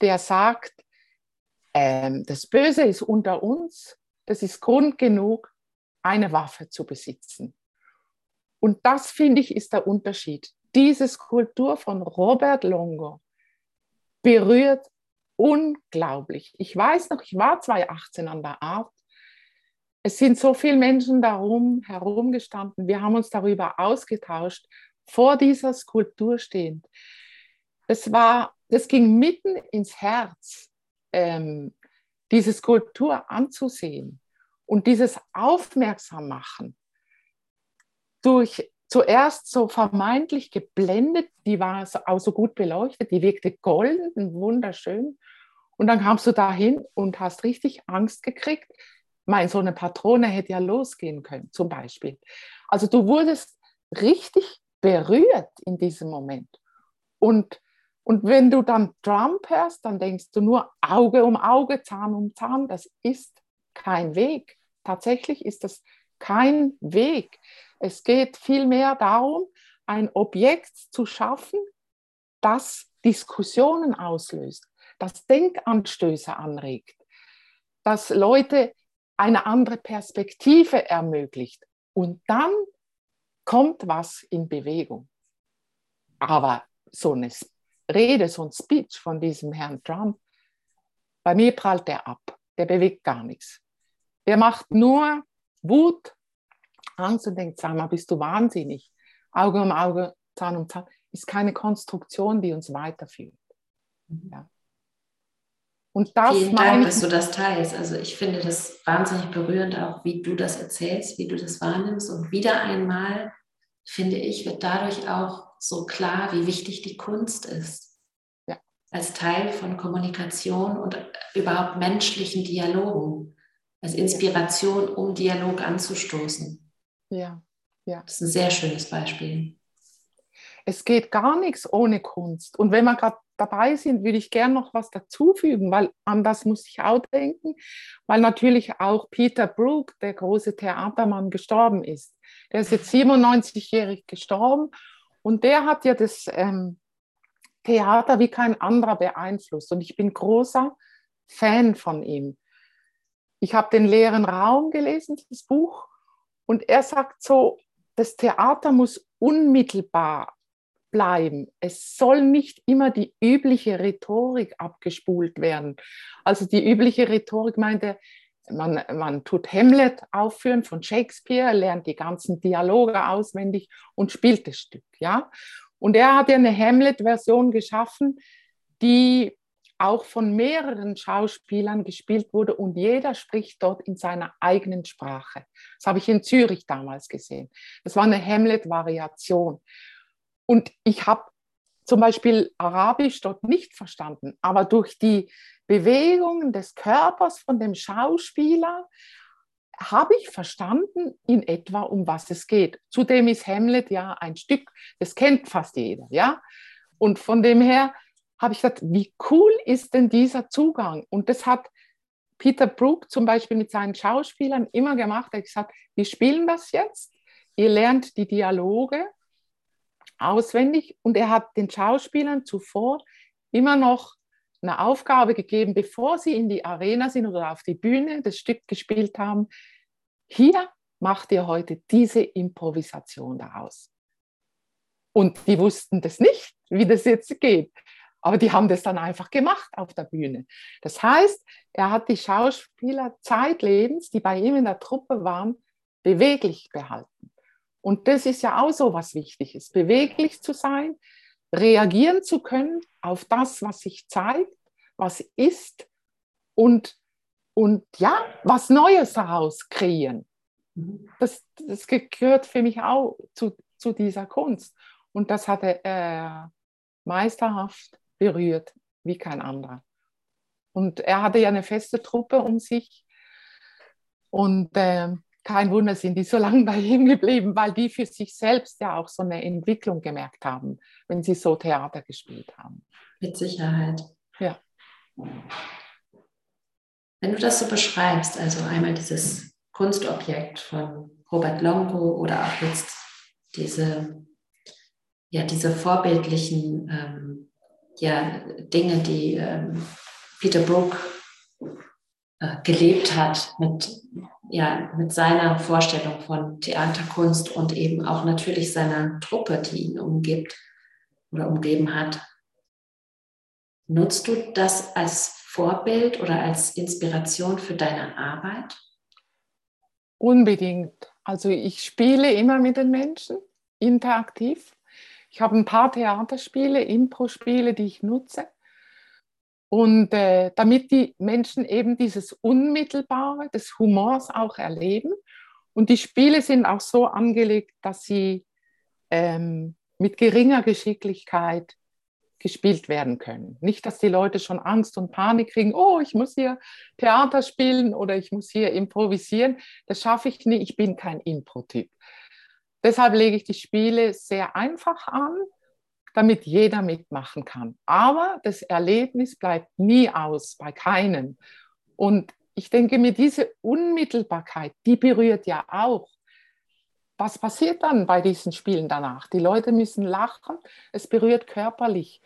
Speaker 2: der sagt, ähm, das Böse ist unter uns, das ist Grund genug, eine Waffe zu besitzen. Und das, finde ich, ist der Unterschied. Diese Skulptur von Robert Longo berührt unglaublich. Ich weiß noch, ich war 2018 an der Art. Es sind so viele Menschen darum herumgestanden. Wir haben uns darüber ausgetauscht, vor dieser Skulptur stehend. Das war, das ging mitten ins Herz, ähm, diese Skulptur anzusehen und dieses Aufmerksam machen durch zuerst so vermeintlich geblendet, die war auch so gut beleuchtet, die wirkte golden, wunderschön. Und dann kamst du dahin und hast richtig Angst gekriegt. Mein, so eine Patrone hätte ja losgehen können, zum Beispiel. Also du wurdest richtig berührt in diesem Moment. Und Und wenn du dann Trump hörst, dann denkst du nur Auge um Auge, Zahn um Zahn. Das ist kein Weg. Tatsächlich ist das kein Weg. Es geht vielmehr darum, ein Objekt zu schaffen, das Diskussionen auslöst, das Denkanstöße anregt, das Leute eine andere Perspektive ermöglicht. Und dann kommt was in Bewegung. Aber so eine Rede, so ein Speech von diesem Herrn Trump, bei mir prallt der ab. Der bewegt gar nichts. Der macht nur Wut, Angst und denkt, sag mal, bist du wahnsinnig? Auge um Auge, Zahn um Zahn, ist keine Konstruktion, die uns weiterführt. Mhm. Ja.
Speaker 1: Und das Vielen Dank, dass du das teilst. Also ich finde das wahnsinnig berührend, auch wie du das erzählst, wie du das wahrnimmst. Und wieder einmal, finde ich, wird dadurch auch so klar, wie wichtig die Kunst ist. Ja. Als Teil von Kommunikation und überhaupt menschlichen Dialogen. Als Inspiration, um Dialog anzustoßen.
Speaker 2: Ja, ja.
Speaker 1: Das ist ein sehr schönes Beispiel.
Speaker 2: Es geht gar nichts ohne Kunst. Und wenn wir gerade dabei sind, würde ich gerne noch was dazufügen, weil an das muss ich auch denken, weil natürlich auch Peter Brook, der große Theatermann, gestorben ist. Der ist jetzt 97-jährig gestorben und der hat ja das ähm, Theater wie kein anderer beeinflusst. Und ich bin großer Fan von ihm. Ich habe den leeren Raum gelesen, das Buch, und er sagt so, das Theater muss unmittelbar bleiben. Es soll nicht immer die übliche Rhetorik abgespult werden. Also die übliche Rhetorik meinte, man, man tut Hamlet aufführen von Shakespeare, lernt die ganzen Dialoge auswendig und spielt das Stück. Ja? Und er hat ja eine Hamlet-Version geschaffen, die auch von mehreren Schauspielern gespielt wurde und jeder spricht dort in seiner eigenen Sprache. Das habe ich in Zürich damals gesehen. Das war eine Hamlet-Variation. Und ich habe zum Beispiel Arabisch dort nicht verstanden, aber durch die Bewegungen des Körpers von dem Schauspieler habe ich verstanden in etwa, um was es geht. Zudem ist Hamlet ja ein Stück, das kennt fast jeder, ja. Und von dem her habe ich gesagt, wie cool ist denn dieser Zugang? Und das hat Peter Brook zum Beispiel mit seinen Schauspielern immer gemacht. Er hat gesagt, wir spielen das jetzt, ihr lernt die Dialoge auswendig und er hat den Schauspielern zuvor immer noch eine Aufgabe gegeben, bevor sie in die Arena sind oder auf die Bühne das Stück gespielt haben. Hier macht ihr heute diese Improvisation daraus. Und die wussten das nicht, wie das jetzt geht. Aber die haben das dann einfach gemacht auf der Bühne. Das heißt, er hat die Schauspieler zeitlebens, die bei ihm in der Truppe waren, beweglich behalten. Und das ist ja auch so was Wichtiges, beweglich zu sein, reagieren zu können auf das, was sich zeigt, was ist und, und ja, was Neues daraus kreieren. Mhm. Das, das gehört für mich auch zu, zu dieser Kunst. Und das hat er äh, meisterhaft berührt, wie kein anderer. Und er hatte ja eine feste Truppe um sich. Und äh, kein Wunder sind die so lange bei ihm geblieben, weil die für sich selbst ja auch so eine Entwicklung gemerkt haben, wenn sie so Theater gespielt haben.
Speaker 1: Mit Sicherheit.
Speaker 2: Ja.
Speaker 1: Wenn du das so beschreibst, also einmal dieses Kunstobjekt von Robert Longo oder auch jetzt diese, ja, diese vorbildlichen ähm, ja, Dinge, die ähm, Peter Brook äh, gelebt hat mit, ja, mit seiner Vorstellung von Theaterkunst und eben auch natürlich seiner Truppe, die ihn umgibt oder umgeben hat. Nutzt du das als Vorbild oder als Inspiration für deine Arbeit?
Speaker 2: Unbedingt. Also ich spiele immer mit den Menschen interaktiv. Ich habe ein paar Theaterspiele, Impro-Spiele, die ich nutze. Und äh, damit die Menschen eben dieses Unmittelbare des Humors auch erleben. Und die Spiele sind auch so angelegt, dass sie ähm, mit geringer Geschicklichkeit gespielt werden können. Nicht, dass die Leute schon Angst und Panik kriegen, oh, ich muss hier Theater spielen oder ich muss hier improvisieren. Das schaffe ich nicht, ich bin kein Impro-Typ. Deshalb lege ich die Spiele sehr einfach an, damit jeder mitmachen kann. Aber das Erlebnis bleibt nie aus, bei keinem. Und ich denke mir, diese Unmittelbarkeit, die berührt ja auch. Was passiert dann bei diesen Spielen danach? Die Leute müssen lachen, es berührt körperlich.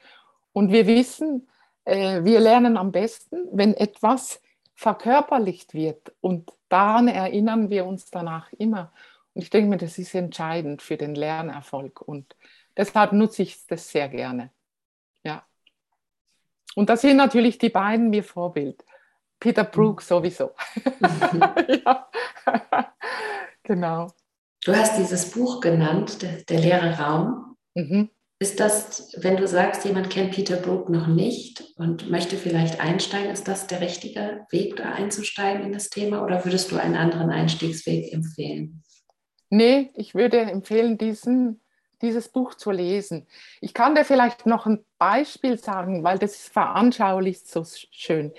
Speaker 2: Und wir wissen, äh, wir lernen am besten, wenn etwas verkörperlicht wird. Und daran erinnern wir uns danach immer. Und ich denke mir, das ist entscheidend für den Lernerfolg. Und deshalb nutze ich das sehr gerne. Ja. Und das sind natürlich die beiden mir Vorbild. Peter Brook sowieso. ja. genau.
Speaker 1: Du hast dieses Buch genannt, Der, der leere Raum. Mhm. Ist das, wenn du sagst, jemand kennt Peter Brook noch nicht und möchte vielleicht einsteigen, ist das der richtige Weg, da einzusteigen in das Thema oder würdest du einen anderen Einstiegsweg empfehlen?
Speaker 2: Nee, ich würde empfehlen, diesen, dieses Buch zu lesen. Ich kann dir vielleicht noch ein Beispiel sagen, weil das veranschaulicht so schön.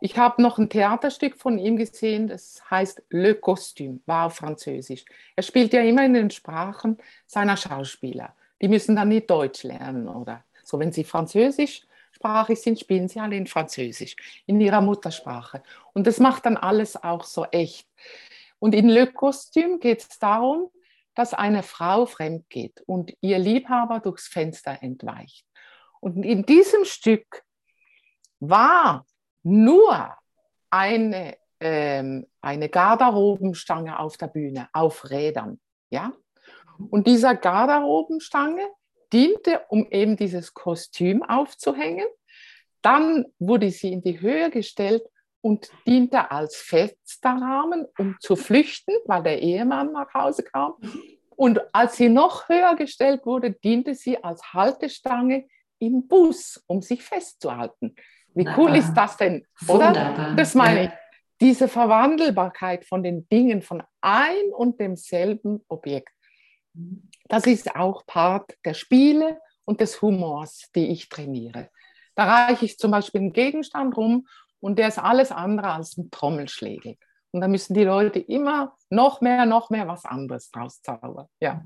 Speaker 2: Ich habe noch ein Theaterstück von ihm gesehen, das heißt Le Costume, war auf Französisch. Er spielt ja immer in den Sprachen seiner Schauspieler die müssen dann nicht Deutsch lernen oder so. Wenn sie französischsprachig sind, spielen sie alle in Französisch, in ihrer Muttersprache. Und das macht dann alles auch so echt. Und in Le Costume geht es darum, dass eine Frau fremd geht und ihr Liebhaber durchs Fenster entweicht. Und in diesem Stück war nur eine, ähm, eine Garderobenstange auf der Bühne, auf Rädern. Ja? Und dieser Garderobenstange diente, um eben dieses Kostüm aufzuhängen. Dann wurde sie in die Höhe gestellt und diente als Fensterrahmen, um zu flüchten, weil der Ehemann nach Hause kam. Und als sie noch höher gestellt wurde, diente sie als Haltestange im Bus, um sich festzuhalten. Wie cool ist das denn, oder? Wunderbar. Das meine ich. Diese Verwandelbarkeit von den Dingen, von ein und demselben Objekt. Das ist auch Part der Spiele und des Humors, die ich trainiere. Da reiche ich zum Beispiel einen Gegenstand rum und der ist alles andere als ein Trommelschlägel. Und da müssen die Leute immer noch mehr, noch mehr was anderes draus zaubern. Ja,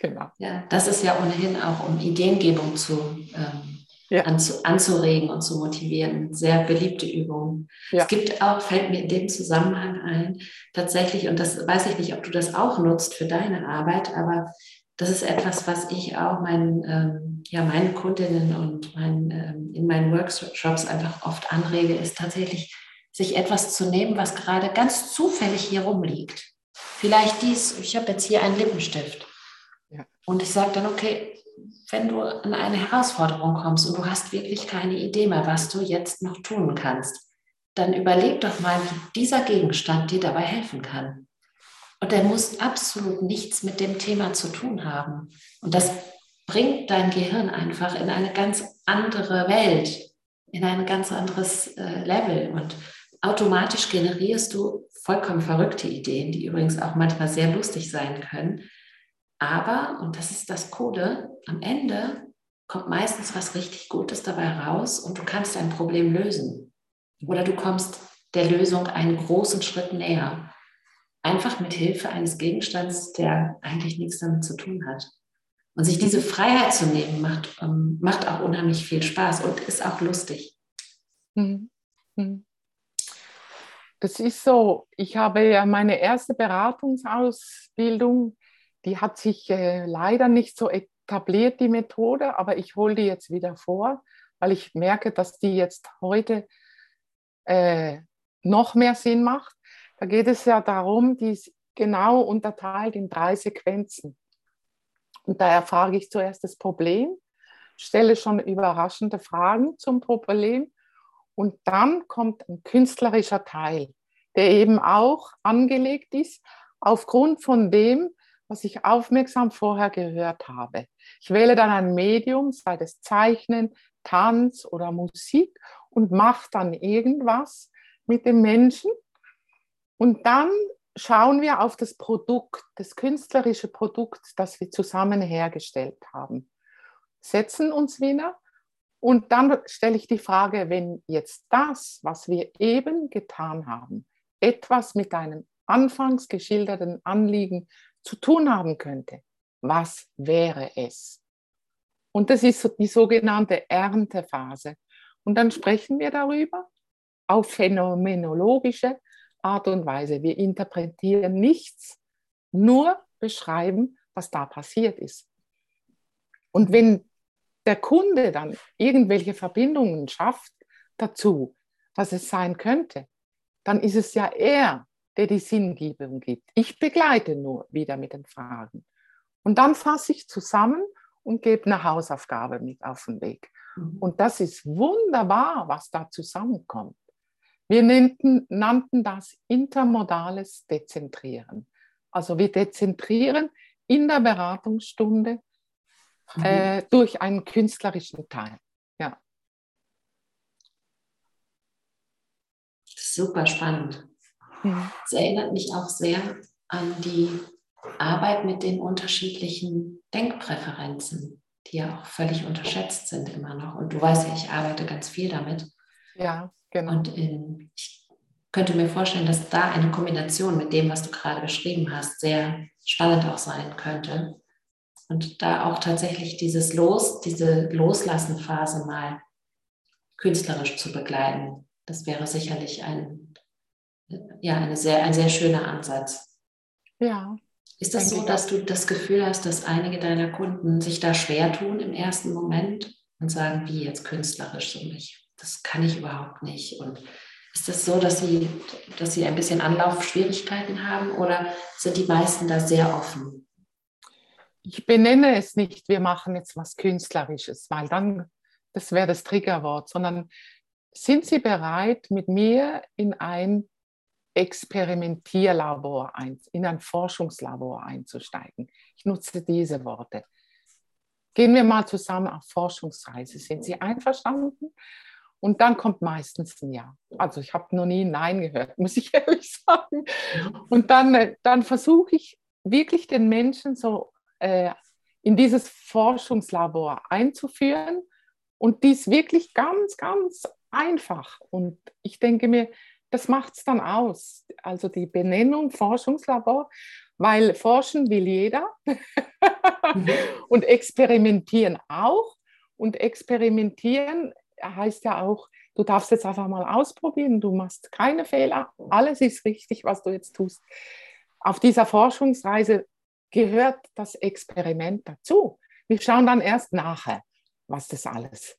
Speaker 1: genau. Ja, das ist ja ohnehin auch, um Ideengebung zu ähm, ja. anzu, anzuregen und zu motivieren. Sehr beliebte Übung. Ja. Es gibt auch, fällt mir in dem Zusammenhang ein, tatsächlich, und das weiß ich nicht, ob du das auch nutzt für deine Arbeit, aber das ist etwas, was ich auch meinen, ähm, ja, meinen Kundinnen und meinen, ähm, in meinen Workshops einfach oft anrege, ist tatsächlich, sich etwas zu nehmen, was gerade ganz zufällig hier rumliegt. Vielleicht dies, ich habe jetzt hier einen Lippenstift. Ja. Und ich sage dann, okay, wenn du an eine Herausforderung kommst und du hast wirklich keine Idee mehr, was du jetzt noch tun kannst, dann überleg doch mal, wie dieser Gegenstand dir dabei helfen kann. Und der muss absolut nichts mit dem Thema zu tun haben. Und das bringt dein Gehirn einfach in eine ganz andere Welt, in ein ganz anderes äh, Level. Und automatisch generierst du vollkommen verrückte Ideen, die übrigens auch manchmal sehr lustig sein können. Aber, und das ist das Coole, am Ende kommt meistens was richtig Gutes dabei raus und du kannst ein Problem lösen. Oder du kommst der Lösung einen großen Schritt näher. Einfach mit Hilfe eines Gegenstands, der eigentlich nichts damit zu tun hat. Und sich diese Freiheit zu nehmen, macht, ähm, macht auch unheimlich viel Spaß und ist auch lustig. Mhm.
Speaker 2: Mhm. Das ist so. Ich habe ja meine erste Beratungsausbildung die hat sich äh, leider nicht so etabliert, die Methode, aber ich hole die jetzt wieder vor, weil ich merke, dass die jetzt heute äh, noch mehr Sinn macht. Da geht es ja darum, die ist genau unterteilt in drei Sequenzen. Und da erfrage ich zuerst das Problem, stelle schon überraschende Fragen zum Problem und dann kommt ein künstlerischer Teil, der eben auch angelegt ist aufgrund von dem, was ich aufmerksam vorher gehört habe. Ich wähle dann ein Medium, sei es Zeichnen, Tanz oder Musik und mache dann irgendwas mit dem Menschen. Und dann schauen wir auf das Produkt, das künstlerische Produkt, das wir zusammen hergestellt haben. Setzen uns wieder und dann stelle ich die Frage, wenn jetzt das, was wir eben getan haben, etwas mit einem anfangs geschilderten Anliegen zu tun haben könnte. Was wäre es? Und das ist die sogenannte Erntephase. Und dann sprechen wir darüber auf phänomenologische Art und Weise. Wir interpretieren nichts, nur beschreiben, was da passiert ist. Und wenn der Kunde dann irgendwelche Verbindungen schafft dazu, was es sein könnte, dann ist es ja er, der die Sinngebung gibt. Ich begleite nur wieder mit den Fragen. Und dann fasse ich zusammen und gebe eine Hausaufgabe mit auf den Weg. Mhm. Und das ist wunderbar, was da zusammenkommt. Wir nannten, nannten das intermodales Dezentrieren. Also wir dezentrieren in der Beratungsstunde mhm. äh, durch einen künstlerischen Teil. Ja.
Speaker 1: Super spannend. Es erinnert mich auch sehr an die Arbeit mit den unterschiedlichen Denkpräferenzen, die ja auch völlig unterschätzt sind immer noch. Und du weißt ja, ich arbeite ganz viel damit.
Speaker 2: Ja, genau.
Speaker 1: Und in, ich könnte mir vorstellen, dass da eine Kombination mit dem, was du gerade beschrieben hast, sehr spannend auch sein könnte. Und da auch tatsächlich dieses Los, diese Loslassen-Phase mal künstlerisch zu begleiten. Das wäre sicherlich ein, ja, eine sehr, ein sehr schöner Ansatz.
Speaker 2: Ja,
Speaker 1: ist das so, dass du das Gefühl hast, dass einige deiner Kunden sich da schwer tun im ersten Moment und sagen, wie jetzt künstlerisch so mich? Das kann ich überhaupt nicht. Und ist das so, dass sie, dass sie ein bisschen Anlaufschwierigkeiten haben oder sind die meisten da sehr offen?
Speaker 2: Ich benenne es nicht, wir machen jetzt was Künstlerisches, weil dann, das wäre das Triggerwort, sondern sind Sie bereit, mit mir in ein Experimentierlabor, ein, in ein Forschungslabor einzusteigen. Ich nutze diese Worte. Gehen wir mal zusammen auf Forschungsreise. Sind Sie einverstanden? Und dann kommt meistens ein Ja. Also ich habe noch nie ein Nein gehört, muss ich ehrlich sagen. Und dann, äh, dann versuche ich wirklich den Menschen so äh, in dieses Forschungslabor einzuführen und dies wirklich ganz, ganz einfach. Und ich denke mir, das macht es dann aus. Also die Benennung Forschungslabor, weil forschen will jeder mhm. und experimentieren auch. Und experimentieren heißt ja auch, du darfst jetzt einfach mal ausprobieren, du machst keine Fehler, alles ist richtig, was du jetzt tust. Auf dieser Forschungsreise gehört das Experiment dazu. Wir schauen dann erst nachher, was das alles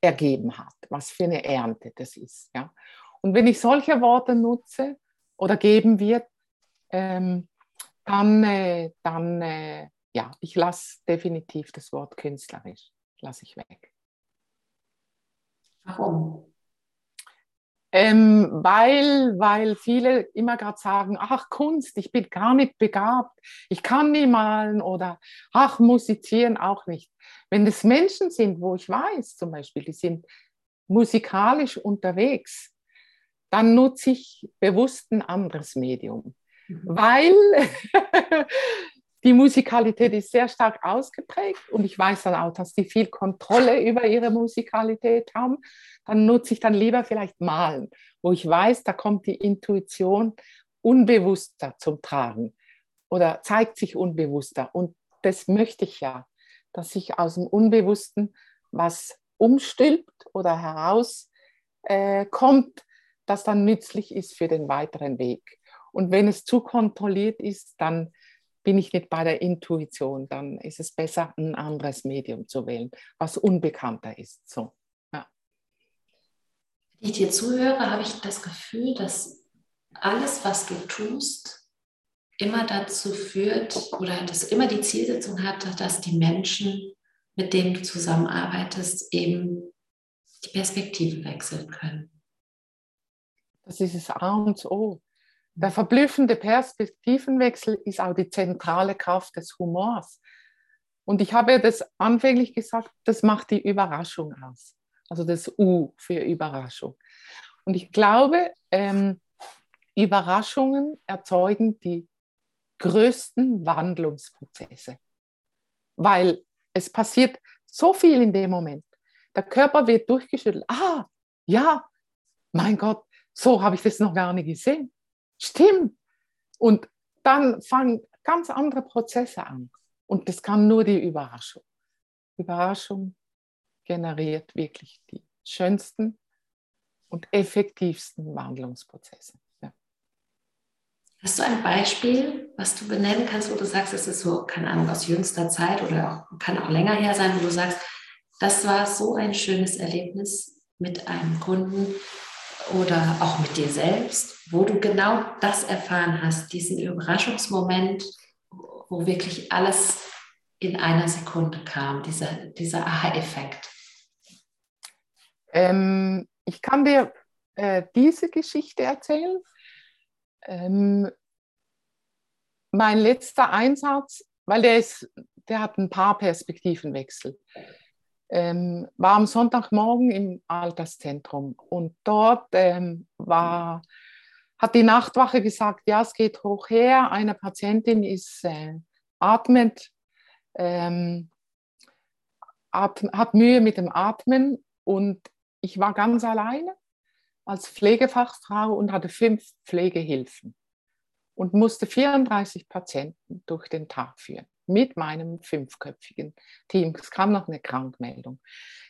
Speaker 2: ergeben hat, was für eine Ernte das ist. Ja. Und wenn ich solche Worte nutze oder geben wird, ähm, dann, äh, dann äh, ja, ich lasse definitiv das Wort künstlerisch, lasse ich weg.
Speaker 1: Warum?
Speaker 2: Ähm, weil, weil viele immer gerade sagen, ach Kunst, ich bin gar nicht begabt, ich kann nie malen oder ach musizieren auch nicht. Wenn es Menschen sind, wo ich weiß zum Beispiel, die sind musikalisch unterwegs, dann nutze ich bewusst ein anderes Medium, mhm. weil die Musikalität ist sehr stark ausgeprägt und ich weiß dann auch, dass die viel Kontrolle über ihre Musikalität haben. Dann nutze ich dann lieber vielleicht Malen, wo ich weiß, da kommt die Intuition unbewusster zum Tragen oder zeigt sich unbewusster. Und das möchte ich ja, dass sich aus dem Unbewussten was umstülpt oder herauskommt, äh, das dann nützlich ist für den weiteren Weg. Und wenn es zu kontrolliert ist, dann bin ich nicht bei der Intuition, dann ist es besser, ein anderes Medium zu wählen, was unbekannter ist. So, ja.
Speaker 1: Wenn ich dir zuhöre, habe ich das Gefühl, dass alles, was du tust, immer dazu führt oder dass immer die Zielsetzung hat, dass die Menschen, mit denen du zusammenarbeitest, eben die Perspektive wechseln können.
Speaker 2: Das ist das A und O. Der verblüffende Perspektivenwechsel ist auch die zentrale Kraft des Humors. Und ich habe das anfänglich gesagt, das macht die Überraschung aus. Also das U für Überraschung. Und ich glaube, ähm, Überraschungen erzeugen die größten Wandlungsprozesse, weil es passiert so viel in dem Moment. Der Körper wird durchgeschüttelt. Ah, ja, mein Gott, so habe ich das noch gar nicht gesehen. Stimmt. Und dann fangen ganz andere Prozesse an. Und das kann nur die Überraschung. Überraschung generiert wirklich die schönsten und effektivsten Wandlungsprozesse. Ja.
Speaker 1: Hast du ein Beispiel, was du benennen kannst, wo du sagst, es ist so, keine Ahnung, aus jüngster Zeit oder auch, kann auch länger her sein, wo du sagst, das war so ein schönes Erlebnis mit einem Kunden oder auch mit dir selbst, wo du genau das erfahren hast, diesen Überraschungsmoment, wo wirklich alles in einer Sekunde kam, dieser, dieser Aha-Effekt?
Speaker 2: Ähm, ich kann dir äh, diese Geschichte erzählen. Ähm, mein letzter Einsatz, weil der, ist, der hat ein paar Perspektivenwechsel, ähm, war am Sonntagmorgen im Alterszentrum. Und dort ähm, war, hat die Nachtwache gesagt, ja, es geht hoch her, eine Patientin ist äh, atmet, ähm, atm, hat Mühe mit dem Atmen. Und ich war ganz alleine als Pflegefachfrau und hatte fünf Pflegehilfen und musste 34 Patienten durch den Tag führen mit meinem fünfköpfigen Team. Es kam noch eine Krankmeldung.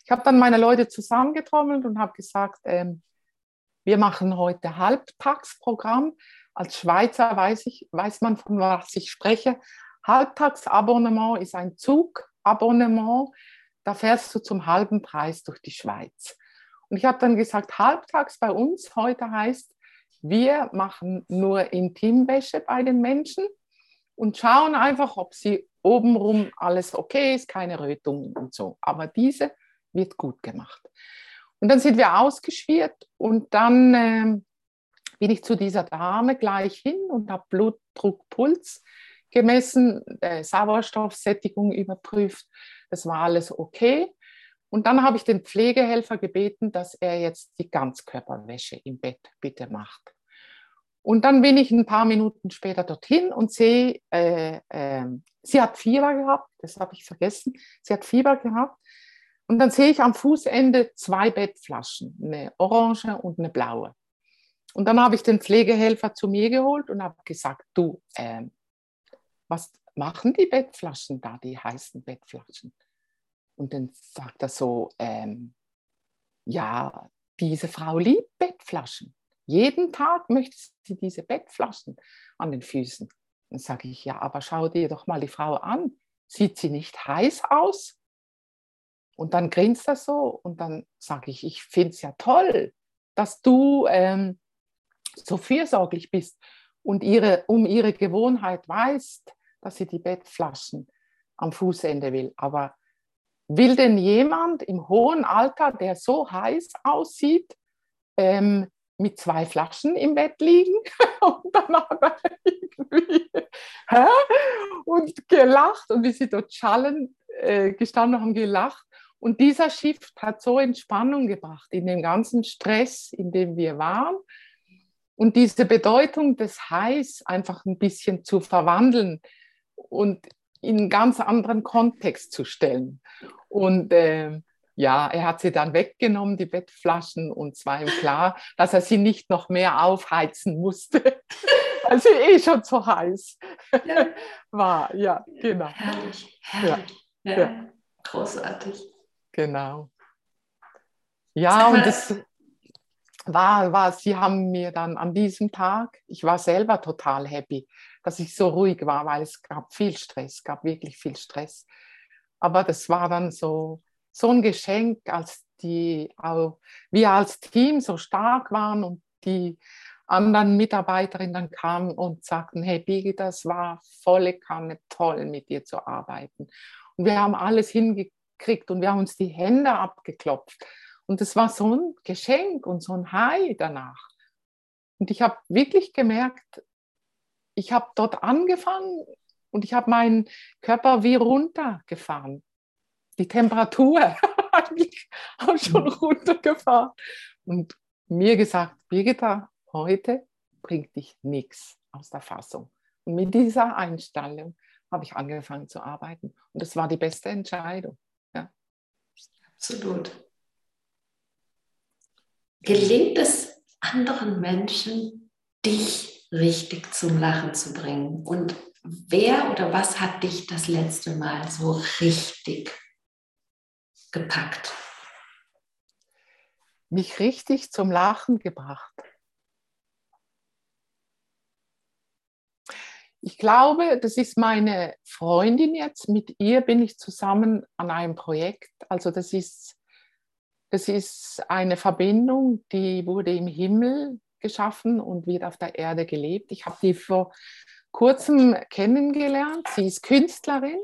Speaker 2: Ich habe dann meine Leute zusammengetrommelt und habe gesagt, ähm, wir machen heute Halbtagsprogramm. Als Schweizer weiß, ich, weiß man, von was ich spreche. Halbtagsabonnement ist ein Zugabonnement. Da fährst du zum halben Preis durch die Schweiz. Und ich habe dann gesagt, halbtags bei uns heute heißt, wir machen nur Intimwäsche bei den Menschen und schauen einfach, ob sie obenrum alles okay ist, keine Rötungen und so. Aber diese wird gut gemacht. Und dann sind wir ausgeschwirrt und dann äh, bin ich zu dieser Dame gleich hin und habe Blutdruck, Puls gemessen, äh, Sauerstoffsättigung überprüft. Das war alles okay. Und dann habe ich den Pflegehelfer gebeten, dass er jetzt die Ganzkörperwäsche im Bett bitte macht. Und dann bin ich ein paar Minuten später dorthin und sehe, äh, äh, sie hat Fieber gehabt, das habe ich vergessen, sie hat Fieber gehabt. Und dann sehe ich am Fußende zwei Bettflaschen, eine orange und eine blaue. Und dann habe ich den Pflegehelfer zu mir geholt und habe gesagt, du, äh, was machen die Bettflaschen da, die heißen Bettflaschen? Und dann sagt er so, ähm, ja, diese Frau liebt Bettflaschen. Jeden Tag möchte sie diese Bettflaschen an den Füßen. Dann sage ich, ja, aber schau dir doch mal die Frau an. Sieht sie nicht heiß aus? Und dann grinst er so und dann sage ich, ich finde es ja toll, dass du ähm, so fürsorglich bist und ihre, um ihre Gewohnheit weißt, dass sie die Bettflaschen am Fußende will. Aber Will denn jemand im hohen Alter, der so heiß aussieht, ähm, mit zwei Flaschen im Bett liegen? und dann hat er irgendwie hä? und gelacht und wie sie dort schallen äh, gestanden haben, gelacht. Und dieser Shift hat so Entspannung gebracht in dem ganzen Stress, in dem wir waren. Und diese Bedeutung des Heiß einfach ein bisschen zu verwandeln und in einen ganz anderen Kontext zu stellen. Und äh, ja, er hat sie dann weggenommen, die Bettflaschen, und zwar ihm klar, dass er sie nicht noch mehr aufheizen musste, weil sie eh schon zu heiß ja. war. Ja, genau.
Speaker 1: Herrlich, herrlich. Ja. ja. Großartig.
Speaker 2: Genau. Ja, und das war, war, sie haben mir dann an diesem Tag, ich war selber total happy, dass ich so ruhig war, weil es gab viel Stress, gab wirklich viel Stress. Aber das war dann so, so ein Geschenk, als die auch, wir als Team so stark waren und die anderen Mitarbeiterinnen dann kamen und sagten, hey Bigi, das war volle Kanne toll, mit dir zu arbeiten. Und wir haben alles hingekriegt und wir haben uns die Hände abgeklopft. Und es war so ein Geschenk und so ein High danach. Und ich habe wirklich gemerkt, ich habe dort angefangen und ich habe meinen Körper wie runtergefahren. Die Temperatur auch schon mhm. runtergefahren. Und mir gesagt, Birgitta, heute bringt dich nichts aus der Fassung. Und mit dieser Einstellung habe ich angefangen zu arbeiten. Und das war die beste Entscheidung. Ja.
Speaker 1: Absolut. Gelingt es anderen Menschen, dich richtig zum Lachen zu bringen? Und wer oder was hat dich das letzte Mal so richtig gepackt?
Speaker 2: Mich richtig zum Lachen gebracht. Ich glaube, das ist meine Freundin jetzt. Mit ihr bin ich zusammen an einem Projekt. Also das ist, das ist eine Verbindung, die wurde im Himmel geschaffen und wird auf der Erde gelebt. Ich habe die vor kurzem kennengelernt. Sie ist Künstlerin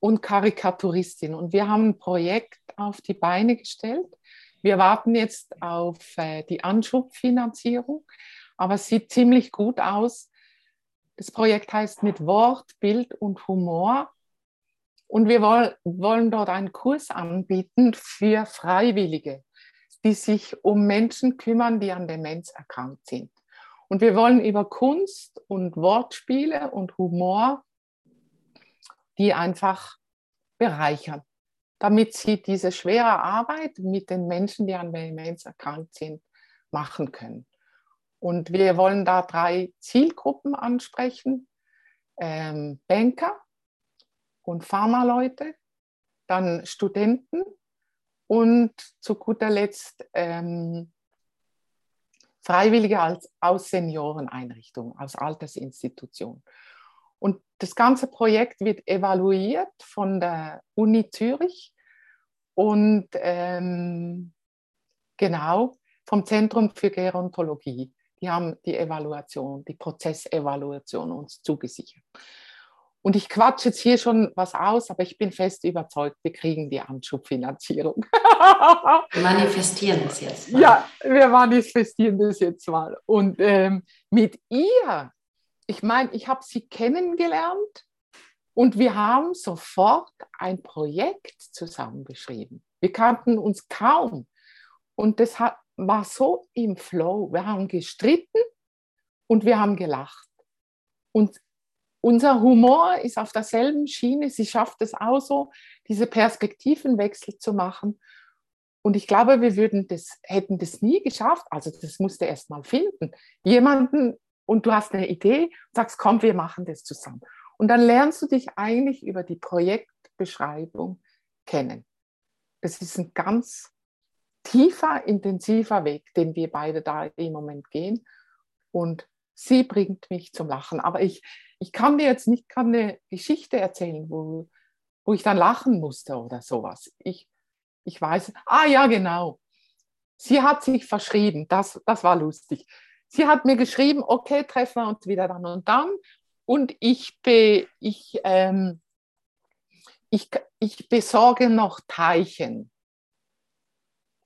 Speaker 2: und Karikaturistin. Und wir haben ein Projekt auf die Beine gestellt. Wir warten jetzt auf äh, die Anschubfinanzierung, aber es sieht ziemlich gut aus. Das Projekt heißt mit Wort, Bild und Humor. Und wir wollen, wollen dort einen Kurs anbieten für Freiwillige, die sich um Menschen kümmern, die an Demenz erkrankt sind. Und wir wollen über Kunst und Wortspiele und Humor die einfach bereichern, damit sie diese schwere Arbeit mit den Menschen, die an Demenz erkrankt sind, machen können. Und wir wollen da drei Zielgruppen ansprechen. Ähm, Banker und Pharmaleute, dann Studenten und zu guter Letzt ähm, Freiwillige als, aus Senioreneinrichtungen, aus Altersinstitutionen. Das ganze Projekt wird evaluiert von der Uni Zürich und ähm, genau vom Zentrum für Gerontologie. Die haben die Evaluation, die Prozessevaluation uns zugesichert. Und ich quatsche jetzt hier schon was aus, aber ich bin fest überzeugt, wir kriegen die Anschubfinanzierung.
Speaker 1: Wir manifestieren das jetzt
Speaker 2: mal. Ja, wir manifestieren das jetzt mal. Und ähm, mit ihr ich meine, ich habe sie kennengelernt und wir haben sofort ein Projekt zusammengeschrieben. Wir kannten uns kaum. Und das hat, war so im Flow. Wir haben gestritten und wir haben gelacht. Und unser Humor ist auf derselben Schiene. Sie schafft es auch so, diese Perspektivenwechsel zu machen. Und ich glaube, wir würden das, hätten das nie geschafft. Also das musste erst mal finden. Jemanden, und du hast eine Idee, sagst, komm, wir machen das zusammen. Und dann lernst du dich eigentlich über die Projektbeschreibung kennen. Das ist ein ganz tiefer, intensiver Weg, den wir beide da im Moment gehen. Und sie bringt mich zum Lachen. Aber ich, ich kann dir jetzt nicht eine Geschichte erzählen, wo, wo ich dann lachen musste oder sowas. Ich, ich weiß, ah ja, genau. Sie hat sich verschrieben, das, das war lustig. Sie hat mir geschrieben, okay, treffen wir uns wieder dann und dann. Und ich, be, ich, ähm, ich, ich besorge noch Teilchen.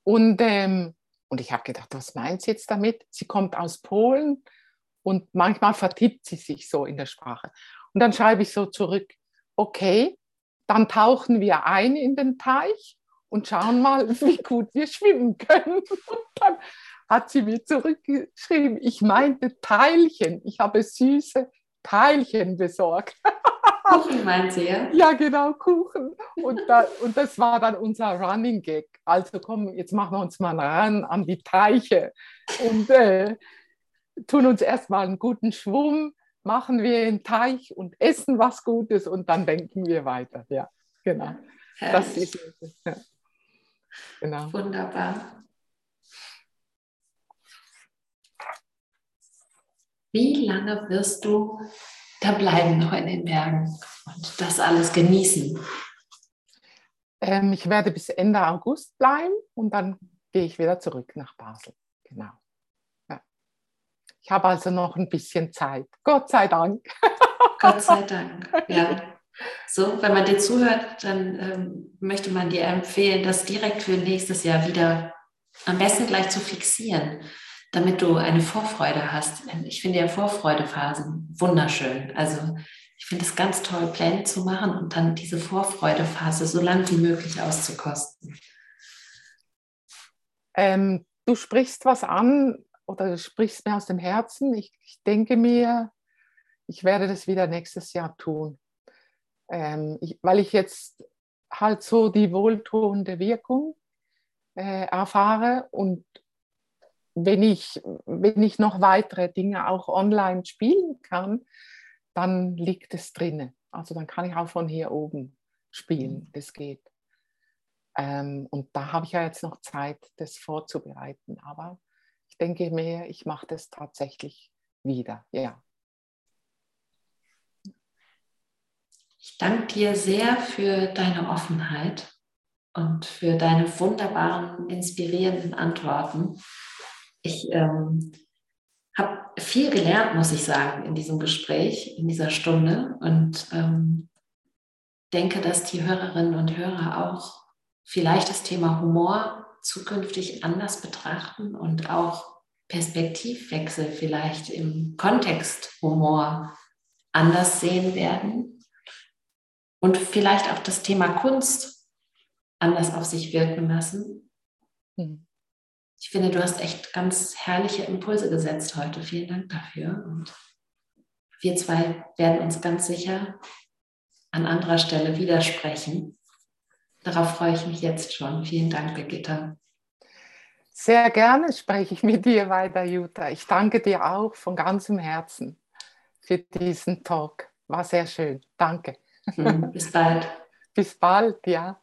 Speaker 2: Und, ähm, und ich habe gedacht, was meint sie jetzt damit? Sie kommt aus Polen und manchmal vertippt sie sich so in der Sprache. Und dann schreibe ich so zurück, okay, dann tauchen wir ein in den Teich und schauen mal, wie gut wir schwimmen können. Und dann hat sie mir zurückgeschrieben, ich meinte Teilchen. Ich habe süße Teilchen besorgt.
Speaker 1: Kuchen meint sie, ja?
Speaker 2: Ja, genau, Kuchen. Und, da, und das war dann unser Running Gag. Also komm, jetzt machen wir uns mal ran an die Teiche und äh, tun uns erstmal einen guten Schwung, machen wir einen Teich und essen was Gutes und dann denken wir weiter. Ja, genau.
Speaker 1: Das ist ja. genau. Wunderbar. Wie lange wirst du da bleiben noch in den Bergen und das alles genießen?
Speaker 2: Ähm, ich werde bis Ende August bleiben und dann gehe ich wieder zurück nach Basel. Genau. Ja. Ich habe also noch ein bisschen Zeit. Gott sei Dank.
Speaker 1: Gott sei Dank, ja. So, wenn man dir zuhört, dann ähm, möchte man dir empfehlen, das direkt für nächstes Jahr wieder am besten gleich zu fixieren damit du eine Vorfreude hast. Ich finde ja Vorfreudephasen wunderschön. Also ich finde es ganz toll, Pläne zu machen und dann diese Vorfreudephase so lang wie möglich auszukosten.
Speaker 2: Ähm, du sprichst was an oder du sprichst mir aus dem Herzen. Ich, ich denke mir, ich werde das wieder nächstes Jahr tun. Ähm, ich, weil ich jetzt halt so die wohltuende Wirkung äh, erfahre und wenn ich, wenn ich noch weitere Dinge auch online spielen kann, dann liegt es drinnen. Also dann kann ich auch von hier oben spielen. Das geht. Ähm, und da habe ich ja jetzt noch Zeit, das vorzubereiten. Aber ich denke mir, ich mache das tatsächlich wieder, ja.
Speaker 1: Ich danke dir sehr für deine Offenheit und für deine wunderbaren, inspirierenden Antworten. Ich ähm, habe viel gelernt, muss ich sagen, in diesem Gespräch, in dieser Stunde und ähm, denke, dass die Hörerinnen und Hörer auch vielleicht das Thema Humor zukünftig anders betrachten und auch Perspektivwechsel vielleicht im Kontext Humor anders sehen werden und vielleicht auch das Thema Kunst anders auf sich wirken lassen. Mhm. Ich finde, du hast echt ganz herrliche Impulse gesetzt heute. Vielen Dank dafür. Und wir zwei werden uns ganz sicher an anderer Stelle widersprechen. Darauf freue ich mich jetzt schon. Vielen Dank, Birgitta.
Speaker 2: Sehr gerne spreche ich mit dir weiter, Jutta. Ich danke dir auch von ganzem Herzen für diesen Talk. War sehr schön. Danke.
Speaker 1: Bis bald.
Speaker 2: Bis bald, ja.